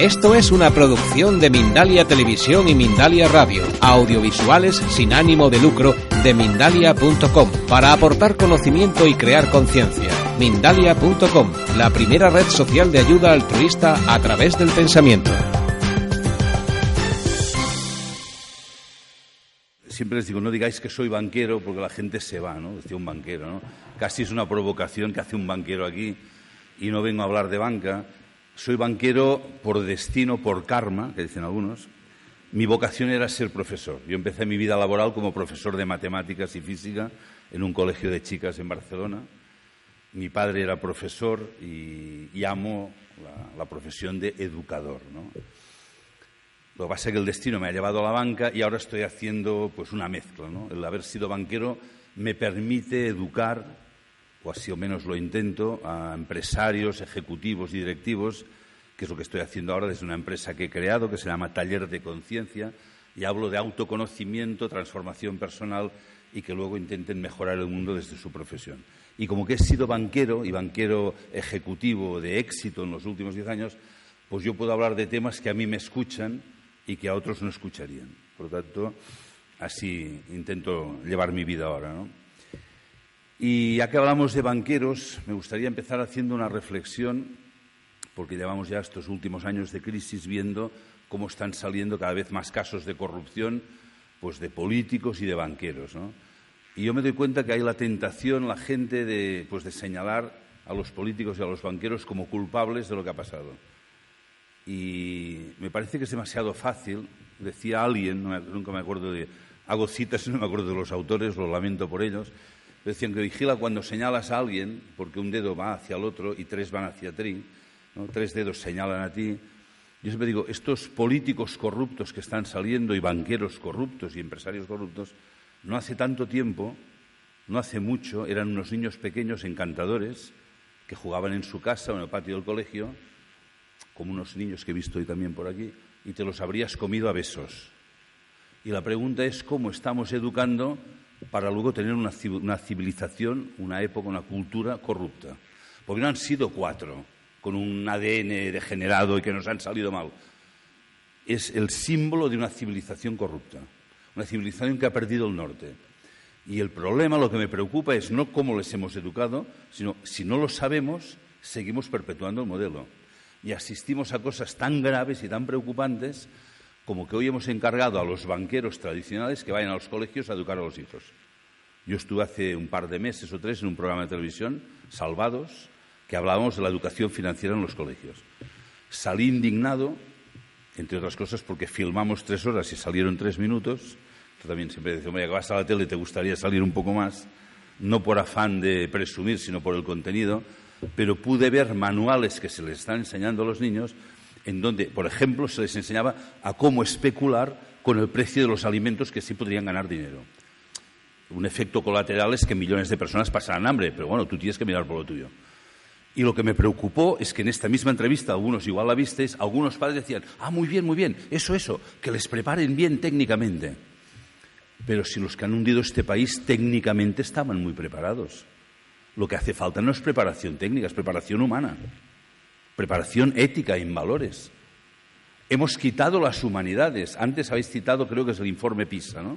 Esto es una producción de Mindalia Televisión y Mindalia Radio, audiovisuales sin ánimo de lucro de mindalia.com, para aportar conocimiento y crear conciencia. Mindalia.com, la primera red social de ayuda altruista a través del pensamiento. Siempre les digo, no digáis que soy banquero porque la gente se va, ¿no? Decía un banquero, ¿no? Casi es una provocación que hace un banquero aquí y no vengo a hablar de banca soy banquero por destino, por karma, que dicen algunos. Mi vocación era ser profesor. Yo empecé mi vida laboral como profesor de matemáticas y física en un colegio de chicas en Barcelona. Mi padre era profesor y, amo la, profesión de educador. Lo que pasa es que el destino me ha llevado a la banca y ahora estoy haciendo pues, una mezcla. El haber sido banquero me permite educar o así o menos lo intento, a empresarios, ejecutivos y directivos, que es lo que estoy haciendo ahora desde una empresa que he creado, que se llama Taller de Conciencia, y hablo de autoconocimiento, transformación personal y que luego intenten mejorar el mundo desde su profesión. Y como que he sido banquero y banquero ejecutivo de éxito en los últimos diez años, pues yo puedo hablar de temas que a mí me escuchan y que a otros no escucharían. Por lo tanto, así intento llevar mi vida ahora. ¿no? Y ya que hablamos de banqueros, me gustaría empezar haciendo una reflexión, porque llevamos ya estos últimos años de crisis viendo cómo están saliendo cada vez más casos de corrupción pues de políticos y de banqueros. Y yo me doy cuenta que hay la tentación, la gente, de, pues de señalar a los políticos y a los banqueros como culpables de lo que ha pasado. Y me parece que es demasiado fácil, decía alguien, nunca me acuerdo de, hago citas y no me acuerdo de los autores, lo lamento por ellos, Decían que vigila cuando señalas a alguien, porque un dedo va hacia el otro y tres van hacia ti, tres dedos señalan a ti. Yo siempre digo, estos políticos corruptos que están saliendo y banqueros corruptos y empresarios corruptos, no hace tanto tiempo, no hace mucho, eran unos niños pequeños encantadores que jugaban en su casa o en el patio del colegio, como unos niños que he visto hoy también por aquí, y te los habrías comido a besos. Y la pregunta es cómo estamos educando para luego tener una, civilización, una época, una cultura corrupta. Porque no han sido cuatro con un ADN degenerado y que nos han salido mal. Es el símbolo de una civilización corrupta, una civilización que ha perdido el norte. Y el problema, lo que me preocupa es no cómo les hemos educado, sino si no lo sabemos, seguimos perpetuando el modelo. Y asistimos a cosas tan graves y tan preocupantes como que hoy hemos encargado a los banqueros tradicionales que vayan a los colegios a educar a los hijos. Yo estuve hace un par de meses o tres en un programa de televisión, Salvados, que hablábamos de la educación financiera en los colegios. Salí indignado, entre otras cosas, porque filmamos tres horas y salieron tres minutos. Tú también siempre dices, hombre, que vas a la tele te gustaría salir un poco más, no por afán de presumir, sino por el contenido, pero pude ver manuales que se les están enseñando a los niños en donde, por ejemplo, se les enseñaba a cómo especular con el precio de los alimentos que sí podrían ganar dinero. Un efecto colateral es que millones de personas pasarán hambre, pero bueno, tú tienes que mirar por lo tuyo. Y lo que me preocupó es que en esta misma entrevista, algunos igual la visteis, algunos padres decían, ah, muy bien, muy bien, eso, eso, que les preparen bien técnicamente. Pero si los que han hundido este país técnicamente estaban muy preparados. Lo que hace falta no es preparación técnica, es preparación humana preparación ética en valores. Hemos quitado las humanidades. Antes habéis citado, creo que es el informe PISA, ¿no?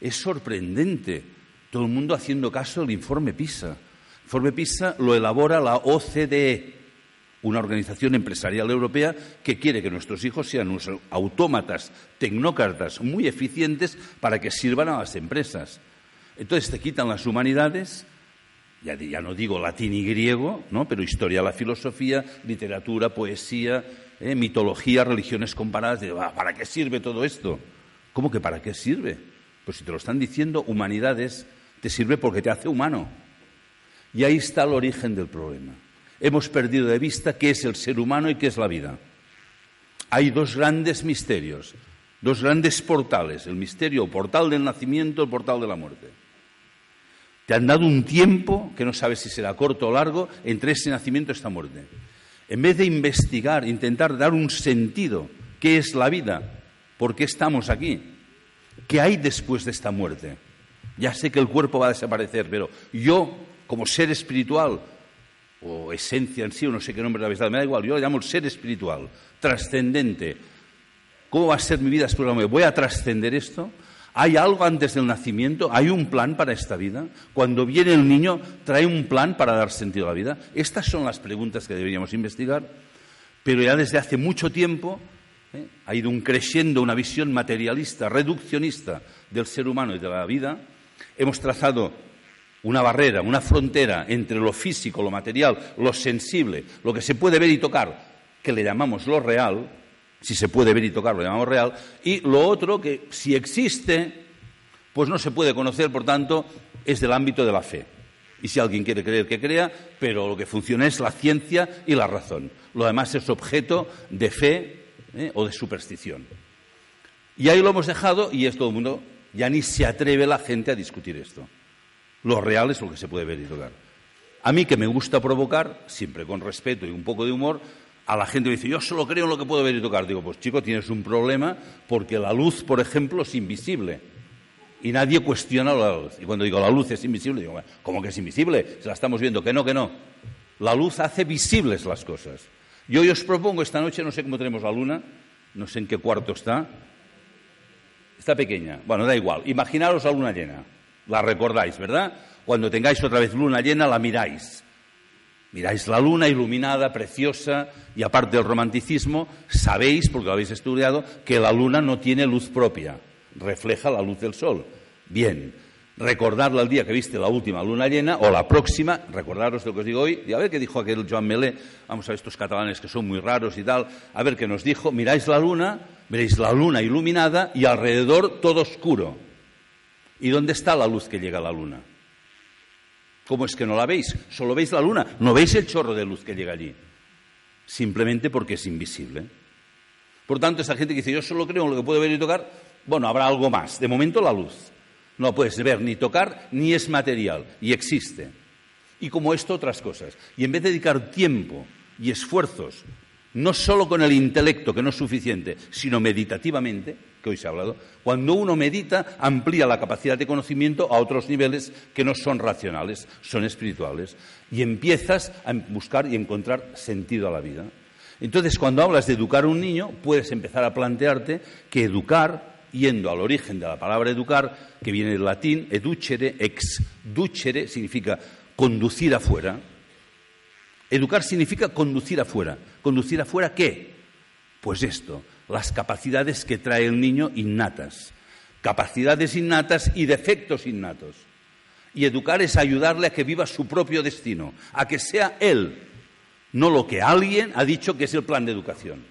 Es sorprendente. Todo el mundo haciendo caso del informe PISA. El informe PISA lo elabora la OCDE, una organización empresarial europea que quiere que nuestros hijos sean unos autómatas, tecnócratas muy eficientes para que sirvan a las empresas. Entonces te quitan las humanidades ya, no digo latín y griego, ¿no? pero historia, la filosofía, literatura, poesía, eh, mitología, religiones comparadas. ¿Para qué sirve todo esto? ¿Cómo que para qué sirve? Pues si te lo están diciendo, humanidades, te sirve porque te hace humano. Y ahí está el origen del problema. Hemos perdido de vista qué es el ser humano y qué es la vida. Hay dos grandes misterios, dos grandes portales, el misterio portal del nacimiento, el portal de la muerte. Te han dado un tiempo, que no sabes si será corto o largo, entre ese nacimiento y esta muerte. En vez de investigar, intentar dar un sentido, ¿qué es la vida? ¿Por qué estamos aquí? ¿Qué hay después de esta muerte? Ya sé que el cuerpo va a desaparecer, pero yo, como ser espiritual, o esencia en sí, o no sé qué nombre le habéis dado, me da igual, yo lo llamo el ser espiritual, trascendente. ¿Cómo va a ser mi vida espiritual? ¿Voy a trascender esto? ¿Hay algo antes del nacimiento? ¿Hay un plan para esta vida? Cuando viene el niño, ¿trae un plan para dar sentido a la vida? Estas son las preguntas que deberíamos investigar, pero ya desde hace mucho tiempo ¿eh? ha ido un creciendo una visión materialista, reduccionista del ser humano y de la vida. Hemos trazado una barrera, una frontera entre lo físico, lo material, lo sensible, lo que se puede ver y tocar, que le llamamos lo real, si se puede ver y tocar lo llamamos real, y lo otro que si existe, pues no se puede conocer, por tanto, es del ámbito de la fe. Y si alguien quiere creer, que crea, pero lo que funciona es la ciencia y la razón. Lo demás es objeto de fe ¿eh? o de superstición. Y ahí lo hemos dejado y es todo el mundo, ya ni se atreve la gente a discutir esto. Lo real es lo que se puede ver y tocar. A mí que me gusta provocar, siempre con respeto y un poco de humor, a la gente me dice, yo solo creo en lo que puedo ver y tocar. Digo, pues chico, tienes un problema porque la luz, por ejemplo, es invisible. Y nadie cuestiona la luz. Y cuando digo la luz es invisible, digo, ¿cómo que es invisible? Se la estamos viendo, que no, que no. La luz hace visibles las cosas. Yo os propongo esta noche, no sé cómo tenemos la luna, no sé en qué cuarto está. Está pequeña. Bueno, da igual. Imaginaros la luna llena. La recordáis, ¿verdad? Cuando tengáis otra vez luna llena, la miráis. Miráis la luna iluminada, preciosa, y aparte del romanticismo, sabéis, porque lo habéis estudiado, que la luna no tiene luz propia, refleja la luz del sol. Bien, recordadla el día que viste la última luna llena, o la próxima, recordaros lo que os digo hoy, y a ver qué dijo aquel Joan Melé, vamos a ver estos catalanes que son muy raros y tal, a ver qué nos dijo, miráis la luna, veréis la luna iluminada y alrededor todo oscuro. ¿Y dónde está la luz que llega a la luna? ¿Cómo es que no la veis? Solo veis la luna, no veis el chorro de luz que llega allí. Simplemente porque es invisible. Por tanto, esa gente que dice, yo solo creo en lo que puedo ver y tocar, bueno, habrá algo más. De momento, la luz. No puedes ver ni tocar, ni es material, y existe. Y como esto, otras cosas. Y en vez de dedicar tiempo y esfuerzos, no solo con el intelecto, que no es suficiente, sino meditativamente, que hoy se ha hablado, cuando uno medita amplía la capacidad de conocimiento a otros niveles que no son racionales, son espirituales, y empiezas a buscar y encontrar sentido a la vida. Entonces, cuando hablas de educar a un niño, puedes empezar a plantearte que educar, yendo al origen de la palabra educar, que viene del latín educere, ex ducere, significa conducir afuera. Educar significa conducir afuera. ¿Conducir afuera qué? Pues esto, las capacidades que trae el niño innatas, capacidades innatas y defectos innatos. Y educar es ayudarle a que viva su propio destino, a que sea él, no lo que alguien ha dicho que es el plan de educación.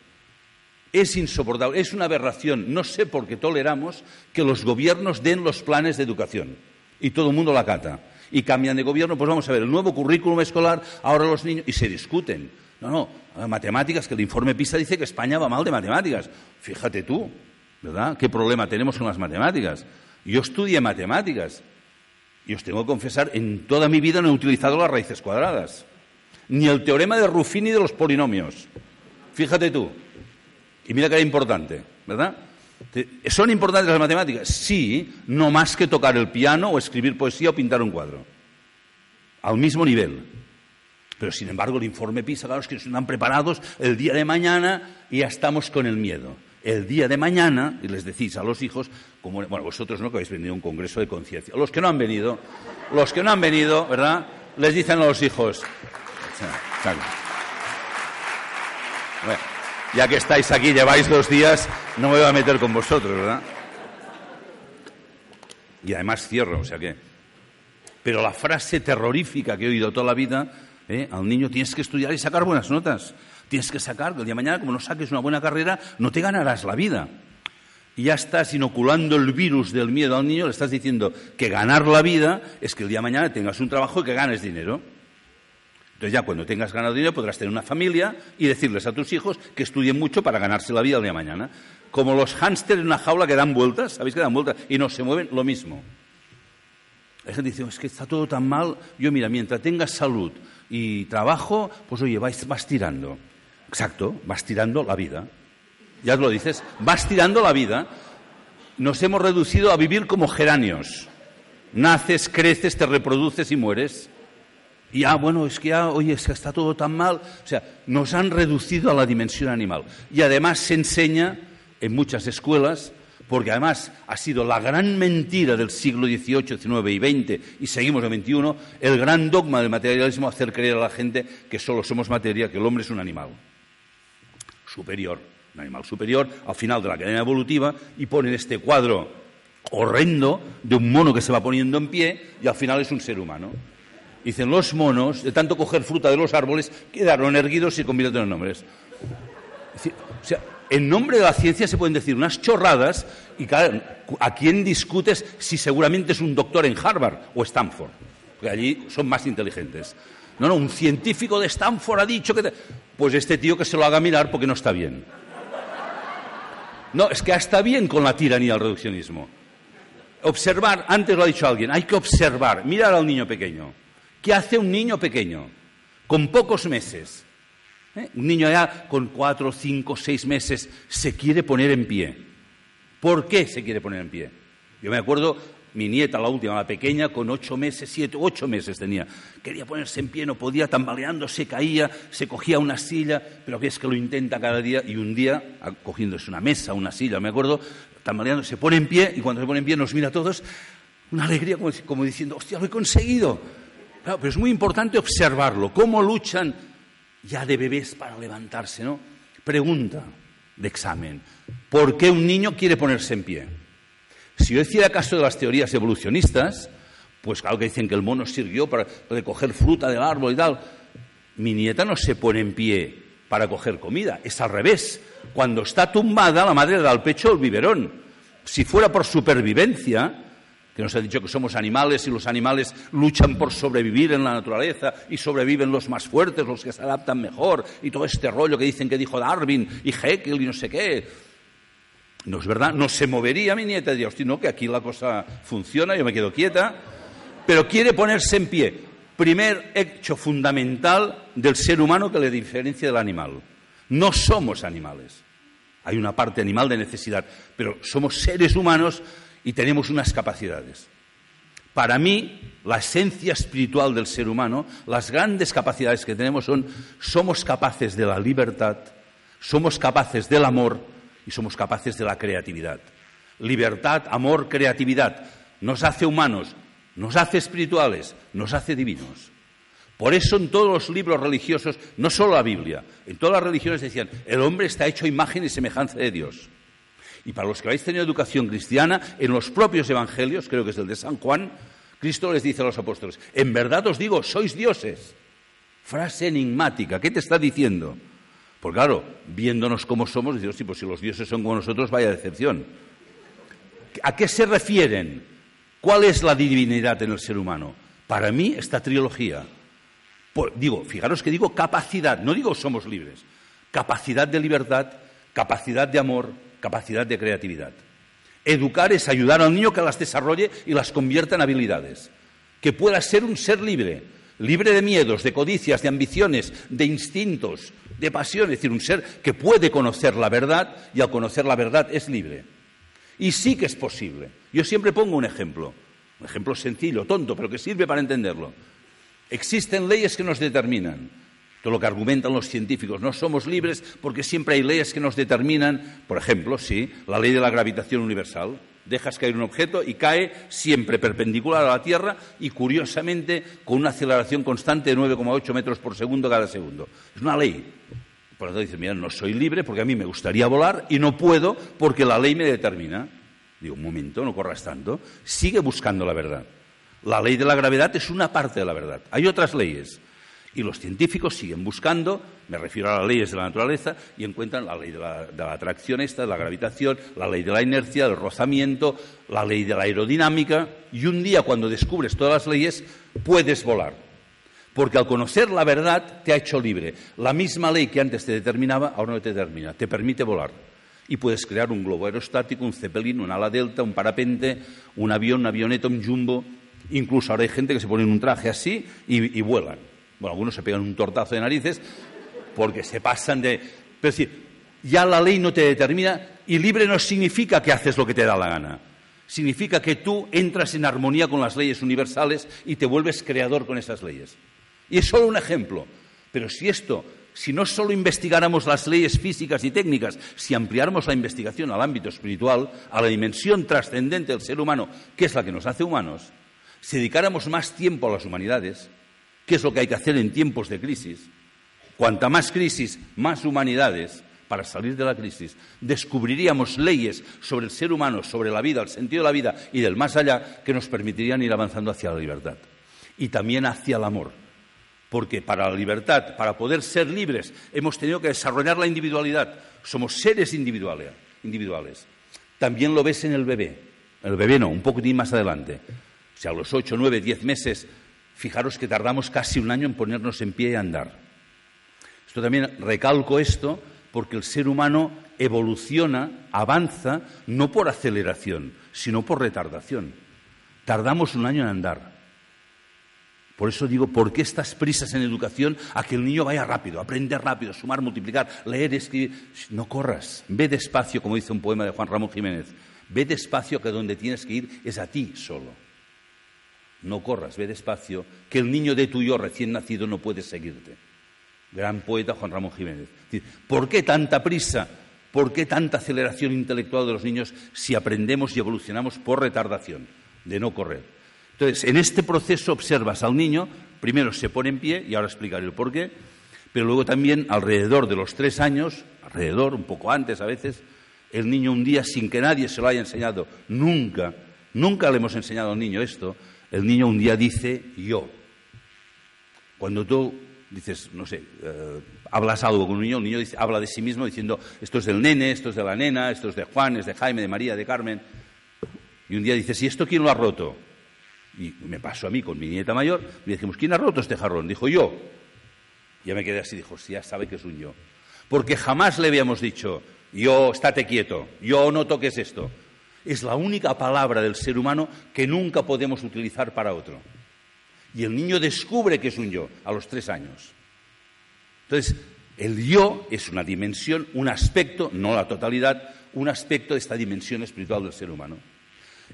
Es insoportable, es una aberración. No sé por qué toleramos que los gobiernos den los planes de educación y todo el mundo la cata. Y cambian de gobierno, pues vamos a ver, el nuevo currículum escolar, ahora los niños, y se discuten. No, no, matemáticas, que el informe PISA dice que España va mal de matemáticas. Fíjate tú, ¿verdad? ¿Qué problema tenemos con las matemáticas? Yo estudié matemáticas y os tengo que confesar, en toda mi vida no he utilizado las raíces cuadradas, ni el teorema de Ruffini de los polinomios. Fíjate tú. Y mira que era importante, ¿verdad? ¿Son importantes las matemáticas? Sí, no más que tocar el piano o escribir poesía o pintar un cuadro. Al mismo nivel. Pero sin embargo, el informe PISA, claro, es que están preparados el día de mañana y ya estamos con el miedo. El día de mañana, y les decís a los hijos, como, bueno, vosotros no que habéis venido a un congreso de conciencia, los que no han venido, los que no han venido, ¿verdad? Les dicen a los hijos, ya que estáis aquí, lleváis dos días, no me voy a meter con vosotros, ¿verdad? Y además cierro, o sea que. Pero la frase terrorífica que he oído toda la vida ¿eh? al niño tienes que estudiar y sacar buenas notas. Tienes que sacar, el día de mañana, como no saques una buena carrera, no te ganarás la vida. Y ya estás inoculando el virus del miedo al niño, le estás diciendo que ganar la vida es que el día de mañana tengas un trabajo y que ganes dinero. Entonces ya cuando tengas ganado dinero podrás tener una familia y decirles a tus hijos que estudien mucho para ganarse la vida el día de mañana. Como los hámsters en una jaula que dan vueltas, ¿sabéis que dan vueltas? Y no se mueven, lo mismo. Hay gente que dice, es que está todo tan mal. Yo, mira, mientras tengas salud, y trabajo, pues oye, vas, vas tirando. Exacto, vas tirando la vida. Ya lo dices, vas tirando la vida. Nos hemos reducido a vivir como geranios. Naces, creces, te reproduces y mueres. Y ah, bueno, es que ya, oye, es que está todo tan mal. O sea, nos han reducido a la dimensión animal. Y además se enseña en muchas escuelas, porque además ha sido la gran mentira del siglo XVIII, XIX y XX, y seguimos en XXI, el gran dogma del materialismo, hacer creer a la gente que solo somos materia, que el hombre es un animal superior, un animal superior, al final de la cadena evolutiva, y ponen este cuadro horrendo de un mono que se va poniendo en pie y al final es un ser humano. Dicen, los monos, de tanto coger fruta de los árboles, quedaron erguidos y se convierten en hombres. O sea, en nombre de la ciencia se pueden decir unas chorradas y ¿a quién discutes si seguramente es un doctor en Harvard o Stanford? Porque allí son más inteligentes. No, no, un científico de Stanford ha dicho que... Pues este tío que se lo haga mirar porque no está bien. No, es que está bien con la tiranía del reduccionismo. Observar, antes lo ha dicho alguien, hay que observar, mirar al niño pequeño. ¿Qué hace un niño pequeño? Con pocos meses. ¿Eh? Un niño ya con cuatro, cinco, seis meses se quiere poner en pie. ¿Por qué se quiere poner en pie? Yo me acuerdo, mi nieta, la última, la pequeña, con ocho meses, siete, ocho meses tenía. Quería ponerse en pie, no podía, tambaleando, se caía, se cogía una silla, pero que es que lo intenta cada día y un día, cogiéndose una mesa, una silla, me acuerdo, tambaleando, se pone en pie y cuando se pone en pie nos mira a todos, una alegría como, como diciendo, hostia, lo he conseguido pero es muy importante observarlo, cómo luchan ya de bebés para levantarse, ¿no? Pregunta de examen, ¿por qué un niño quiere ponerse en pie? Si yo hiciera caso de las teorías evolucionistas, pues claro que dicen que el mono sirvió para recoger fruta del árbol y tal. Mi nieta no se pone en pie para coger comida, es al revés. Cuando está tumbada, la madre le da al pecho el biberón. Si fuera por supervivencia, que nos ha dicho que somos animales y los animales luchan por sobrevivir en la naturaleza y sobreviven los más fuertes, los que se adaptan mejor y todo este rollo que dicen que dijo Darwin y Haeckel y no sé qué. No es verdad, no se movería mi nieta diría, hostia, no, que aquí la cosa funciona, yo me quedo quieta, pero quiere ponerse en pie. Primer hecho fundamental del ser humano que le diferencia del animal. No somos animales. Hay una parte animal de necesidad, pero somos seres humanos y tenemos unas capacidades. Para mí, la esencia espiritual del ser humano, las grandes capacidades que tenemos son, somos capaces de la libertad, somos capaces del amor y somos capaces de la creatividad. Libertad, amor, creatividad nos hace humanos, nos hace espirituales, nos hace divinos. Por eso en todos los libros religiosos, no solo la Biblia, en todas las religiones decían, el hombre está hecho imagen y semejanza de Dios. Y para los que habéis tenido educación cristiana, en los propios evangelios, creo que es el de San Juan, Cristo les dice a los apóstoles, en verdad os digo, sois dioses. Frase enigmática, ¿qué te está diciendo? Porque claro, viéndonos como somos, decimos, sí, pues si los dioses son como nosotros, vaya decepción. ¿A qué se refieren? ¿Cuál es la divinidad en el ser humano? Para mí, esta trilogía. digo, fijaros que digo capacidad, no digo somos libres. Capacidad de libertad, capacidad de amor, capacidad de creatividad. Educar es ayudar al niño que las desarrolle y las convierta en habilidades. Que pueda ser un ser libre, libre de miedos, de codicias, de ambiciones, de instintos, de pasiones, es decir, un ser que puede conocer la verdad y al conocer la verdad es libre. Y sí que es posible. Yo siempre pongo un ejemplo, un ejemplo sencillo, tonto, pero que sirve para entenderlo. Existen leyes que nos determinan. Todo lo que argumentan los científicos. No somos libres porque siempre hay leyes que nos determinan. Por ejemplo, sí, la ley de la gravitación universal. Dejas caer un objeto y cae siempre perpendicular a la Tierra y, curiosamente, con una aceleración constante de 9,8 metros por segundo cada segundo. Es una ley. Por lo tanto, dices, mira, no soy libre porque a mí me gustaría volar y no puedo porque la ley me determina. Digo, un momento, no corras tanto. Sigue buscando la verdad. La ley de la gravedad es una parte de la verdad. Hay otras leyes. Y los científicos siguen buscando, me refiero a las leyes de la naturaleza, y encuentran la ley de la, atracción esta, de la gravitación, la ley de la inercia, del rozamiento, la ley de la aerodinámica, y un día cuando descubres todas las leyes, puedes volar. Porque al conocer la verdad te ha hecho libre. La misma ley que antes te determinaba, ahora no te determina, te permite volar. Y puedes crear un globo aerostático, un zeppelin, un ala delta, un parapente, un avión, un avioneta, un jumbo. Incluso ahora hay gente que se pone en un traje así y vuelan. Bueno, algunos se pegan un tortazo de narices porque se pasan de... Pero es ya la ley no te determina y libre no significa que haces lo que te da la gana. Significa que tú entras en armonía con las leyes universales y te vuelves creador con esas leyes. Y es solo un ejemplo. Pero si esto, si no solo investigáramos las leyes físicas y técnicas, si ampliáramos la investigación al ámbito espiritual, a la dimensión trascendente del ser humano, que es la que nos hace humanos, si dedicáramos más tiempo a las humanidades, que es lo que hay que hacer en tiempos de crisis, cuanta más crisis, más humanidades, para salir de la crisis, descubriríamos leyes sobre el ser humano, sobre la vida, el sentido de la vida y del más allá que nos permitirían ir avanzando hacia la libertad y también hacia el amor. Porque para la libertad, para poder ser libres, hemos tenido que desarrollar la individualidad. Somos seres individuales. individuales. También lo ves en el bebé. El bebé no, un poquitín más adelante. Si a los ocho, nueve, diez meses, fijaros que tardamos casi un año en ponernos en pie y andar. Esto también recalco esto porque el ser humano evoluciona, avanza, no por aceleración, sino por retardación. Tardamos un año en andar. Por eso digo, ¿por qué estas prisas en educación a que el niño vaya rápido, aprender rápido, sumar, multiplicar, leer, escribir? No corras, ve despacio, como dice un poema de Juan Ramón Jiménez. Ve despacio que donde tienes que ir es a ti solo. No corras, ve despacio, que el niño de tu yo recién nacido no puede seguirte. Gran poeta Juan Ramón Jiménez. ¿Por qué tanta prisa? ¿Por qué tanta aceleración intelectual de los niños si aprendemos y evolucionamos por retardación, de no correr? Entonces, en este proceso observas al niño, primero se pone en pie, y ahora explicaré el por qué, pero luego también alrededor de los tres años, alrededor, un poco antes a veces, el niño un día, sin que nadie se lo haya enseñado, nunca, nunca le hemos enseñado al niño esto, el niño un día dice yo. Cuando tú dices, no sé, eh, hablas algo con un niño, el niño habla de sí mismo diciendo, esto es del nene, esto es de la nena, esto es de Juan, es de Jaime, de María, de Carmen. Y un día dices, ¿y esto quién lo ha roto? Y me pasó a mí con mi nieta mayor, y dijimos, ¿quién ha roto este jarrón? Dijo yo. Ya me quedé así, dijo, sí, ya sabe que es un yo. Porque jamás le habíamos dicho, yo, estate quieto, yo no toques esto. Es la única palabra del ser humano que nunca podemos utilizar para otro. Y el niño descubre que es un yo a los tres años. Entonces, el yo es una dimensión, un aspecto, no la totalidad, un aspecto de esta dimensión espiritual del ser humano.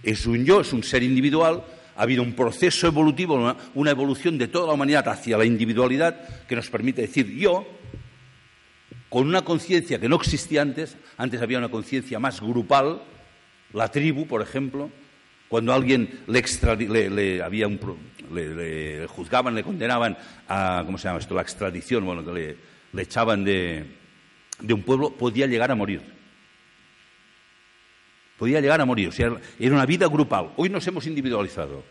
Es un yo, es un ser individual ha habido un proceso evolutivo, una, evolución de toda la humanidad hacia la individualidad que nos permite decir yo, con una conciencia que no existía antes, antes había una conciencia más grupal, la tribu, por ejemplo, cuando alguien le, le, había un, le, juzgaban, le condenaban a, ¿cómo se llama esto?, la extradición, bueno, que le, echaban de, un pueblo, podía llegar a morir. Podía llegar a morir, era una vida grupal. Hoy nos hemos individualizado.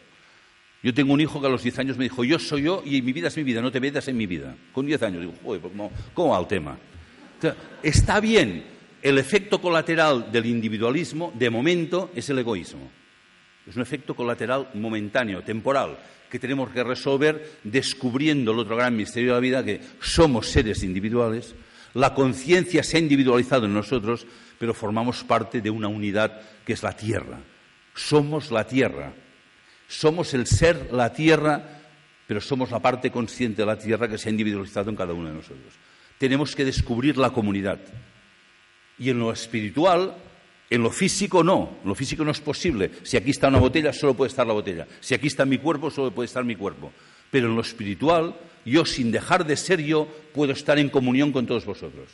Yo tengo un hijo que a los 10 años me dijo, yo soy yo y mi vida es mi vida, no te metas en mi vida. Con 10 años digo, joder, pues ¿cómo, va el tema? está bien, el efecto colateral del individualismo, de momento, es el egoísmo. Es un efecto colateral momentáneo, temporal, que tenemos que resolver descubriendo el otro gran misterio de la vida, que somos seres individuales, la conciencia se ha individualizado en nosotros, pero formamos parte de una unidad que es la tierra. Somos la tierra. Somos el ser, la tierra, pero somos la parte consciente de la tierra que se ha individualizado en cada uno de nosotros. Tenemos que descubrir la comunidad. Y en lo espiritual, en lo físico no, lo físico no es posible. Si aquí está una botella, solo puede estar la botella. Si aquí está mi cuerpo, solo puede estar mi cuerpo. Pero en lo espiritual, yo sin dejar de ser yo, puedo estar en comunión con todos vosotros.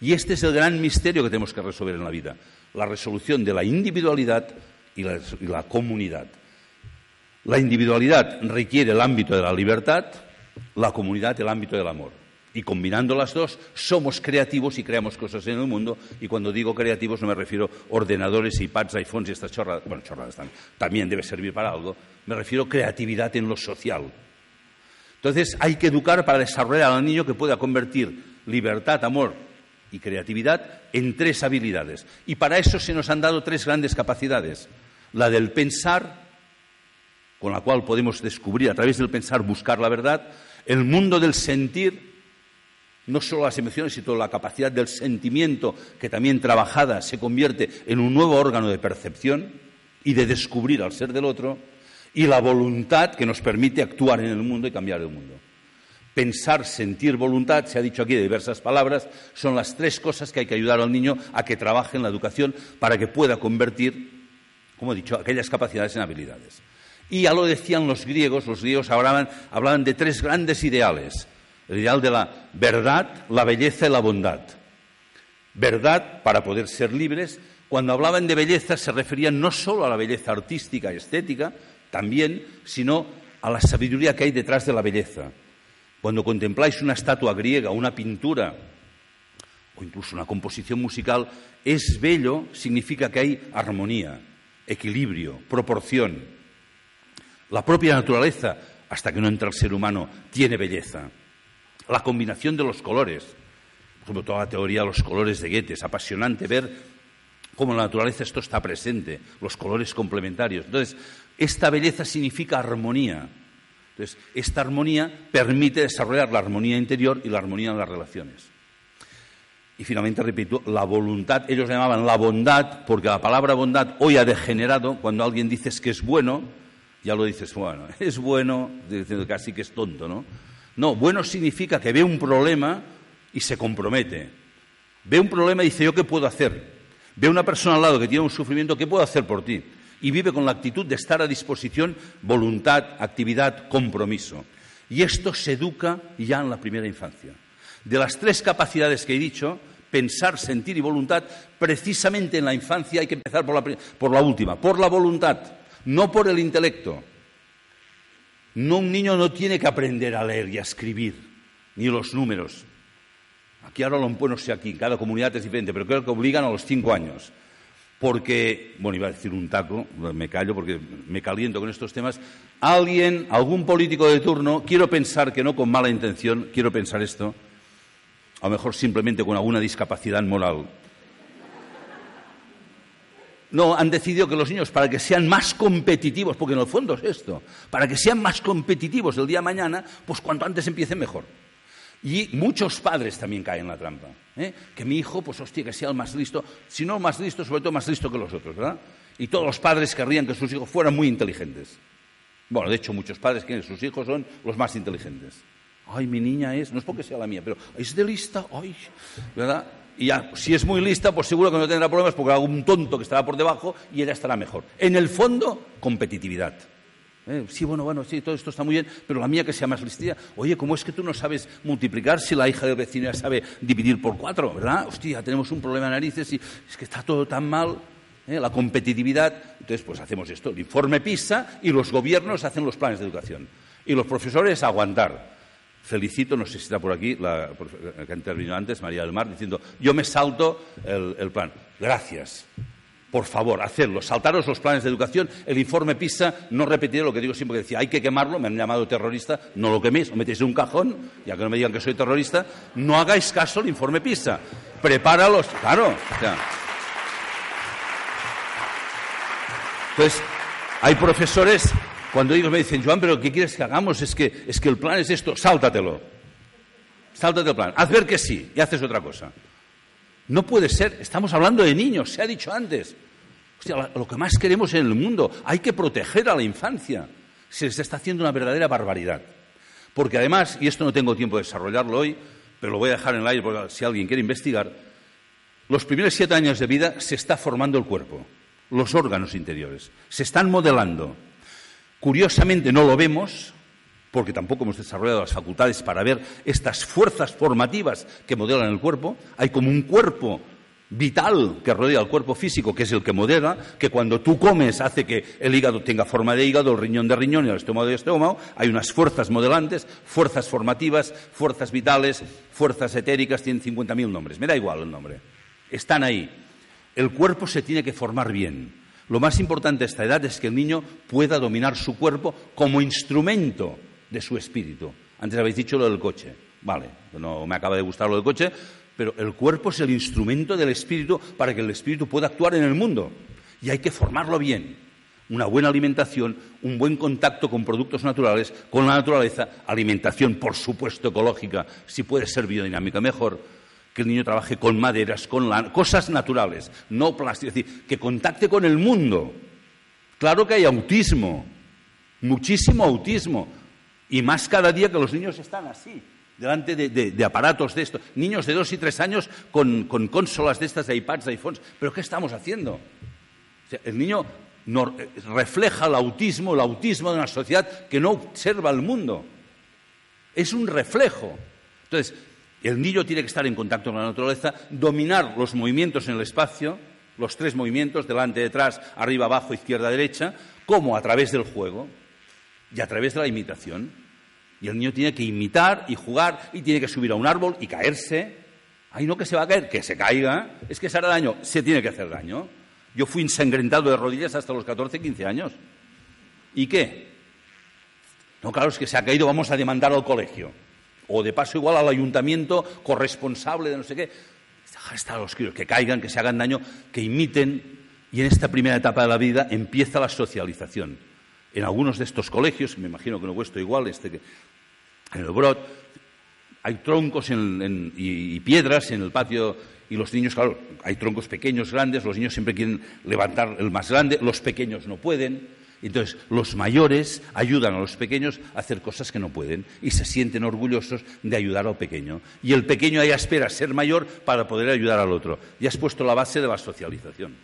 Y este es el gran misterio que tenemos que resolver en la vida, la resolución de la individualidad y la, comunidad. La individualidad requiere el ámbito de la libertad, la comunidad el ámbito del amor. Y combinando las dos, somos creativos y creamos cosas en el mundo. Y cuando digo creativos no me refiero a ordenadores, iPads, iPhones y estas chorradas. Bueno, chorradas también debe servir para algo. Me refiero a creatividad en lo social. Entonces hay que educar para desarrollar al niño que pueda convertir libertad, amor y creatividad en tres habilidades. Y para eso se nos han dado tres grandes capacidades. La del pensar, con la cual podemos descubrir a través del pensar, buscar la verdad. El mundo del sentir, no solo las emociones, sino la capacidad del sentimiento, que también trabajada se convierte en un nuevo órgano de percepción y de descubrir al ser del otro. Y la voluntad que nos permite actuar en el mundo y cambiar el mundo. Pensar, sentir, voluntad, se ha dicho aquí de diversas palabras, son las tres cosas que hay que ayudar al niño a que trabaje en la educación para que pueda convertir, como he dicho, aquellas capacidades en habilidades. Y ya lo decían los griegos, los griegos hablaban, hablaban de tres grandes ideales. El ideal de la verdad, la belleza y la bondad. Verdad para poder ser libres. Cuando hablaban de belleza se referían no solo a la belleza artística y estética, también, sino a la sabiduría que hay detrás de la belleza. Cuando contempláis una estatua griega, una pintura o incluso una composición musical, es bello, significa que hay armonía, equilibrio, proporción. La propia naturaleza, hasta que no entra el ser humano, tiene belleza. La combinación de los colores, ejemplo, toda la teoría de los colores de Goethe, es apasionante ver cómo en la naturaleza esto está presente, los colores complementarios. Entonces, esta belleza significa armonía. Entonces, esta armonía permite desarrollar la armonía interior y la armonía en las relaciones. Y finalmente, repito, la voluntad, ellos llamaban la bondad, porque la palabra bondad hoy ha degenerado, cuando alguien dice que es bueno, ya lo dices, bueno, es bueno, diciendo casi que es tonto, ¿no? No, bueno significa que ve un problema y se compromete. Ve un problema y dice, ¿yo qué puedo hacer? Ve una persona al lado que tiene un sufrimiento, ¿qué puedo hacer por ti? y vive con la actitud de estar a disposición, voluntad, actividad, compromiso. Y esto se educa ya en la primera infancia. De las tres capacidades que he dicho, pensar, sentir y voluntad, precisamente en la infancia hay que empezar por la, por la última, por la voluntad, no por el intelecto. No, un niño no tiene que aprender a leer y a escribir, ni los números. Aquí ahora lo no sé aquí, cada comunidad es diferente, pero creo que obligan a los cinco años porque, bueno, iba a decir un taco, me callo porque me caliento con estos temas, alguien, algún político de turno, quiero pensar que no con mala intención, quiero pensar esto, a lo mejor simplemente con alguna discapacidad moral. No, han decidido que los niños, para que sean más competitivos, porque en el fondo es esto, para que sean más competitivos el día de mañana, pues cuanto antes empiecen mejor. Y muchos padres también caen en la trampa. ¿eh? Que mi hijo, pues hostia, que sea el más listo, si no más listo, sobre todo más listo que los otros, ¿verdad? Y todos los padres querrían que sus hijos fueran muy inteligentes. Bueno, de hecho, muchos padres quieren que sus hijos son los más inteligentes. Ay, mi niña es, no es porque sea la mía, pero es de lista, ay, ¿verdad? Y ya, si es muy lista, pues seguro que no tendrá problemas porque algún tonto que estará por debajo y ella estará mejor. En el fondo, competitividad. Eh, sí, bueno, bueno, sí, todo esto está muy bien, pero la mía que sea más listilla. Oye, ¿cómo es que tú no sabes multiplicar si la hija del vecino sabe dividir por cuatro, verdad? Hostia, tenemos un problema de narices y es que está todo tan mal. ¿eh? La competitividad. Entonces, pues hacemos esto, el informe PISA y los gobiernos hacen los planes de educación. Y los profesores aguantar. Felicito, no sé si está por aquí, la, que ha intervenido antes, María del Mar, diciendo, yo me salto el plan. Gracias. Por favor, hacerlo. Saltaros los planes de educación. El informe PISA, no repetiré lo que digo siempre que decía, hay que quemarlo, me han llamado terrorista, no lo queméis, lo metéis en un cajón, ya que no me digan que soy terrorista, no hagáis caso al informe PISA. Prepáralos, claro. Pues hay profesores, cuando ellos me dicen, Joan, pero ¿qué quieres que hagamos? Es que, es que el plan es esto, sáltatelo. Sáltate el plan. Haz ver que sí y haces otra cosa. No puede ser, estamos hablando de niños, se ha dicho antes. lo que más queremos en el mundo, hay que proteger a la infancia. Se les está haciendo una verdadera barbaridad. Porque además, y esto no tengo tiempo de desarrollarlo hoy, pero lo voy a dejar en el aire si alguien quiere investigar, los primeros siete años de vida se está formando el cuerpo, los órganos interiores, se están modelando. Curiosamente no lo vemos, porque tampoco hemos desarrollado las facultades para ver estas fuerzas formativas que modelan el cuerpo. Hay como un cuerpo vital que rodea al cuerpo físico, que es el que modela, que cuando tú comes hace que el hígado tenga forma de hígado, el riñón de riñón y el estómago de estómago. Hay unas fuerzas modelantes, fuerzas formativas, fuerzas vitales, fuerzas etéricas, tienen 50.000 nombres. Me da igual el nombre. Están ahí. El cuerpo se tiene que formar bien. Lo más importante a esta edad es que el niño pueda dominar su cuerpo como instrumento de su espíritu. Antes habéis dicho lo del coche. Vale, no me acaba de gustar lo del coche, pero el cuerpo es el instrumento del espíritu para que el espíritu pueda actuar en el mundo. Y hay que formarlo bien. Una buena alimentación, un buen contacto con productos naturales, con la naturaleza, alimentación, por supuesto, ecológica, si puede ser biodinámica, mejor. Que el niño trabaje con maderas, con cosas naturales, no plástico. Es decir, que contacte con el mundo. Claro que hay autismo, muchísimo autismo, y más cada día que los niños están así, delante de, aparatos de esto. Niños de dos y tres años con, consolas de estas, de iPads, de iPhones. ¿Pero qué estamos haciendo? el niño refleja el autismo, el autismo de una sociedad que no observa el mundo. Es un reflejo. Entonces, el niño tiene que estar en contacto con la naturaleza, dominar los movimientos en el espacio, los tres movimientos, delante, detrás, arriba, abajo, izquierda, derecha, como a través del juego y a través de la imitación. Y el niño tiene que imitar y jugar y tiene que subir a un árbol y caerse. Ay, no que se va a caer, que se caiga. Es que se hará daño, se tiene que hacer daño. Yo fui ensangrentado de rodillas hasta los 14, 15 años. ¿Y qué? No, claro, es que se ha caído, vamos a demandar al colegio. O de paso igual al ayuntamiento corresponsable de no sé qué. Estar los críos, que caigan, que se hagan daño, que imiten. Y en esta primera etapa de la vida empieza la socialización. En algunos de estos colegios, me imagino que no cuesta igual, este que, en el Brod, hay troncos y, piedras en el patio y los niños, claro, hay troncos pequeños, grandes, los niños siempre quieren levantar el más grande, los pequeños no pueden. Entonces, los mayores ayudan a los pequeños a hacer cosas que no pueden y se sienten orgullosos de ayudar al pequeño. Y el pequeño ahí espera ser mayor para poder ayudar al otro. Y has puesto la base de la socialización.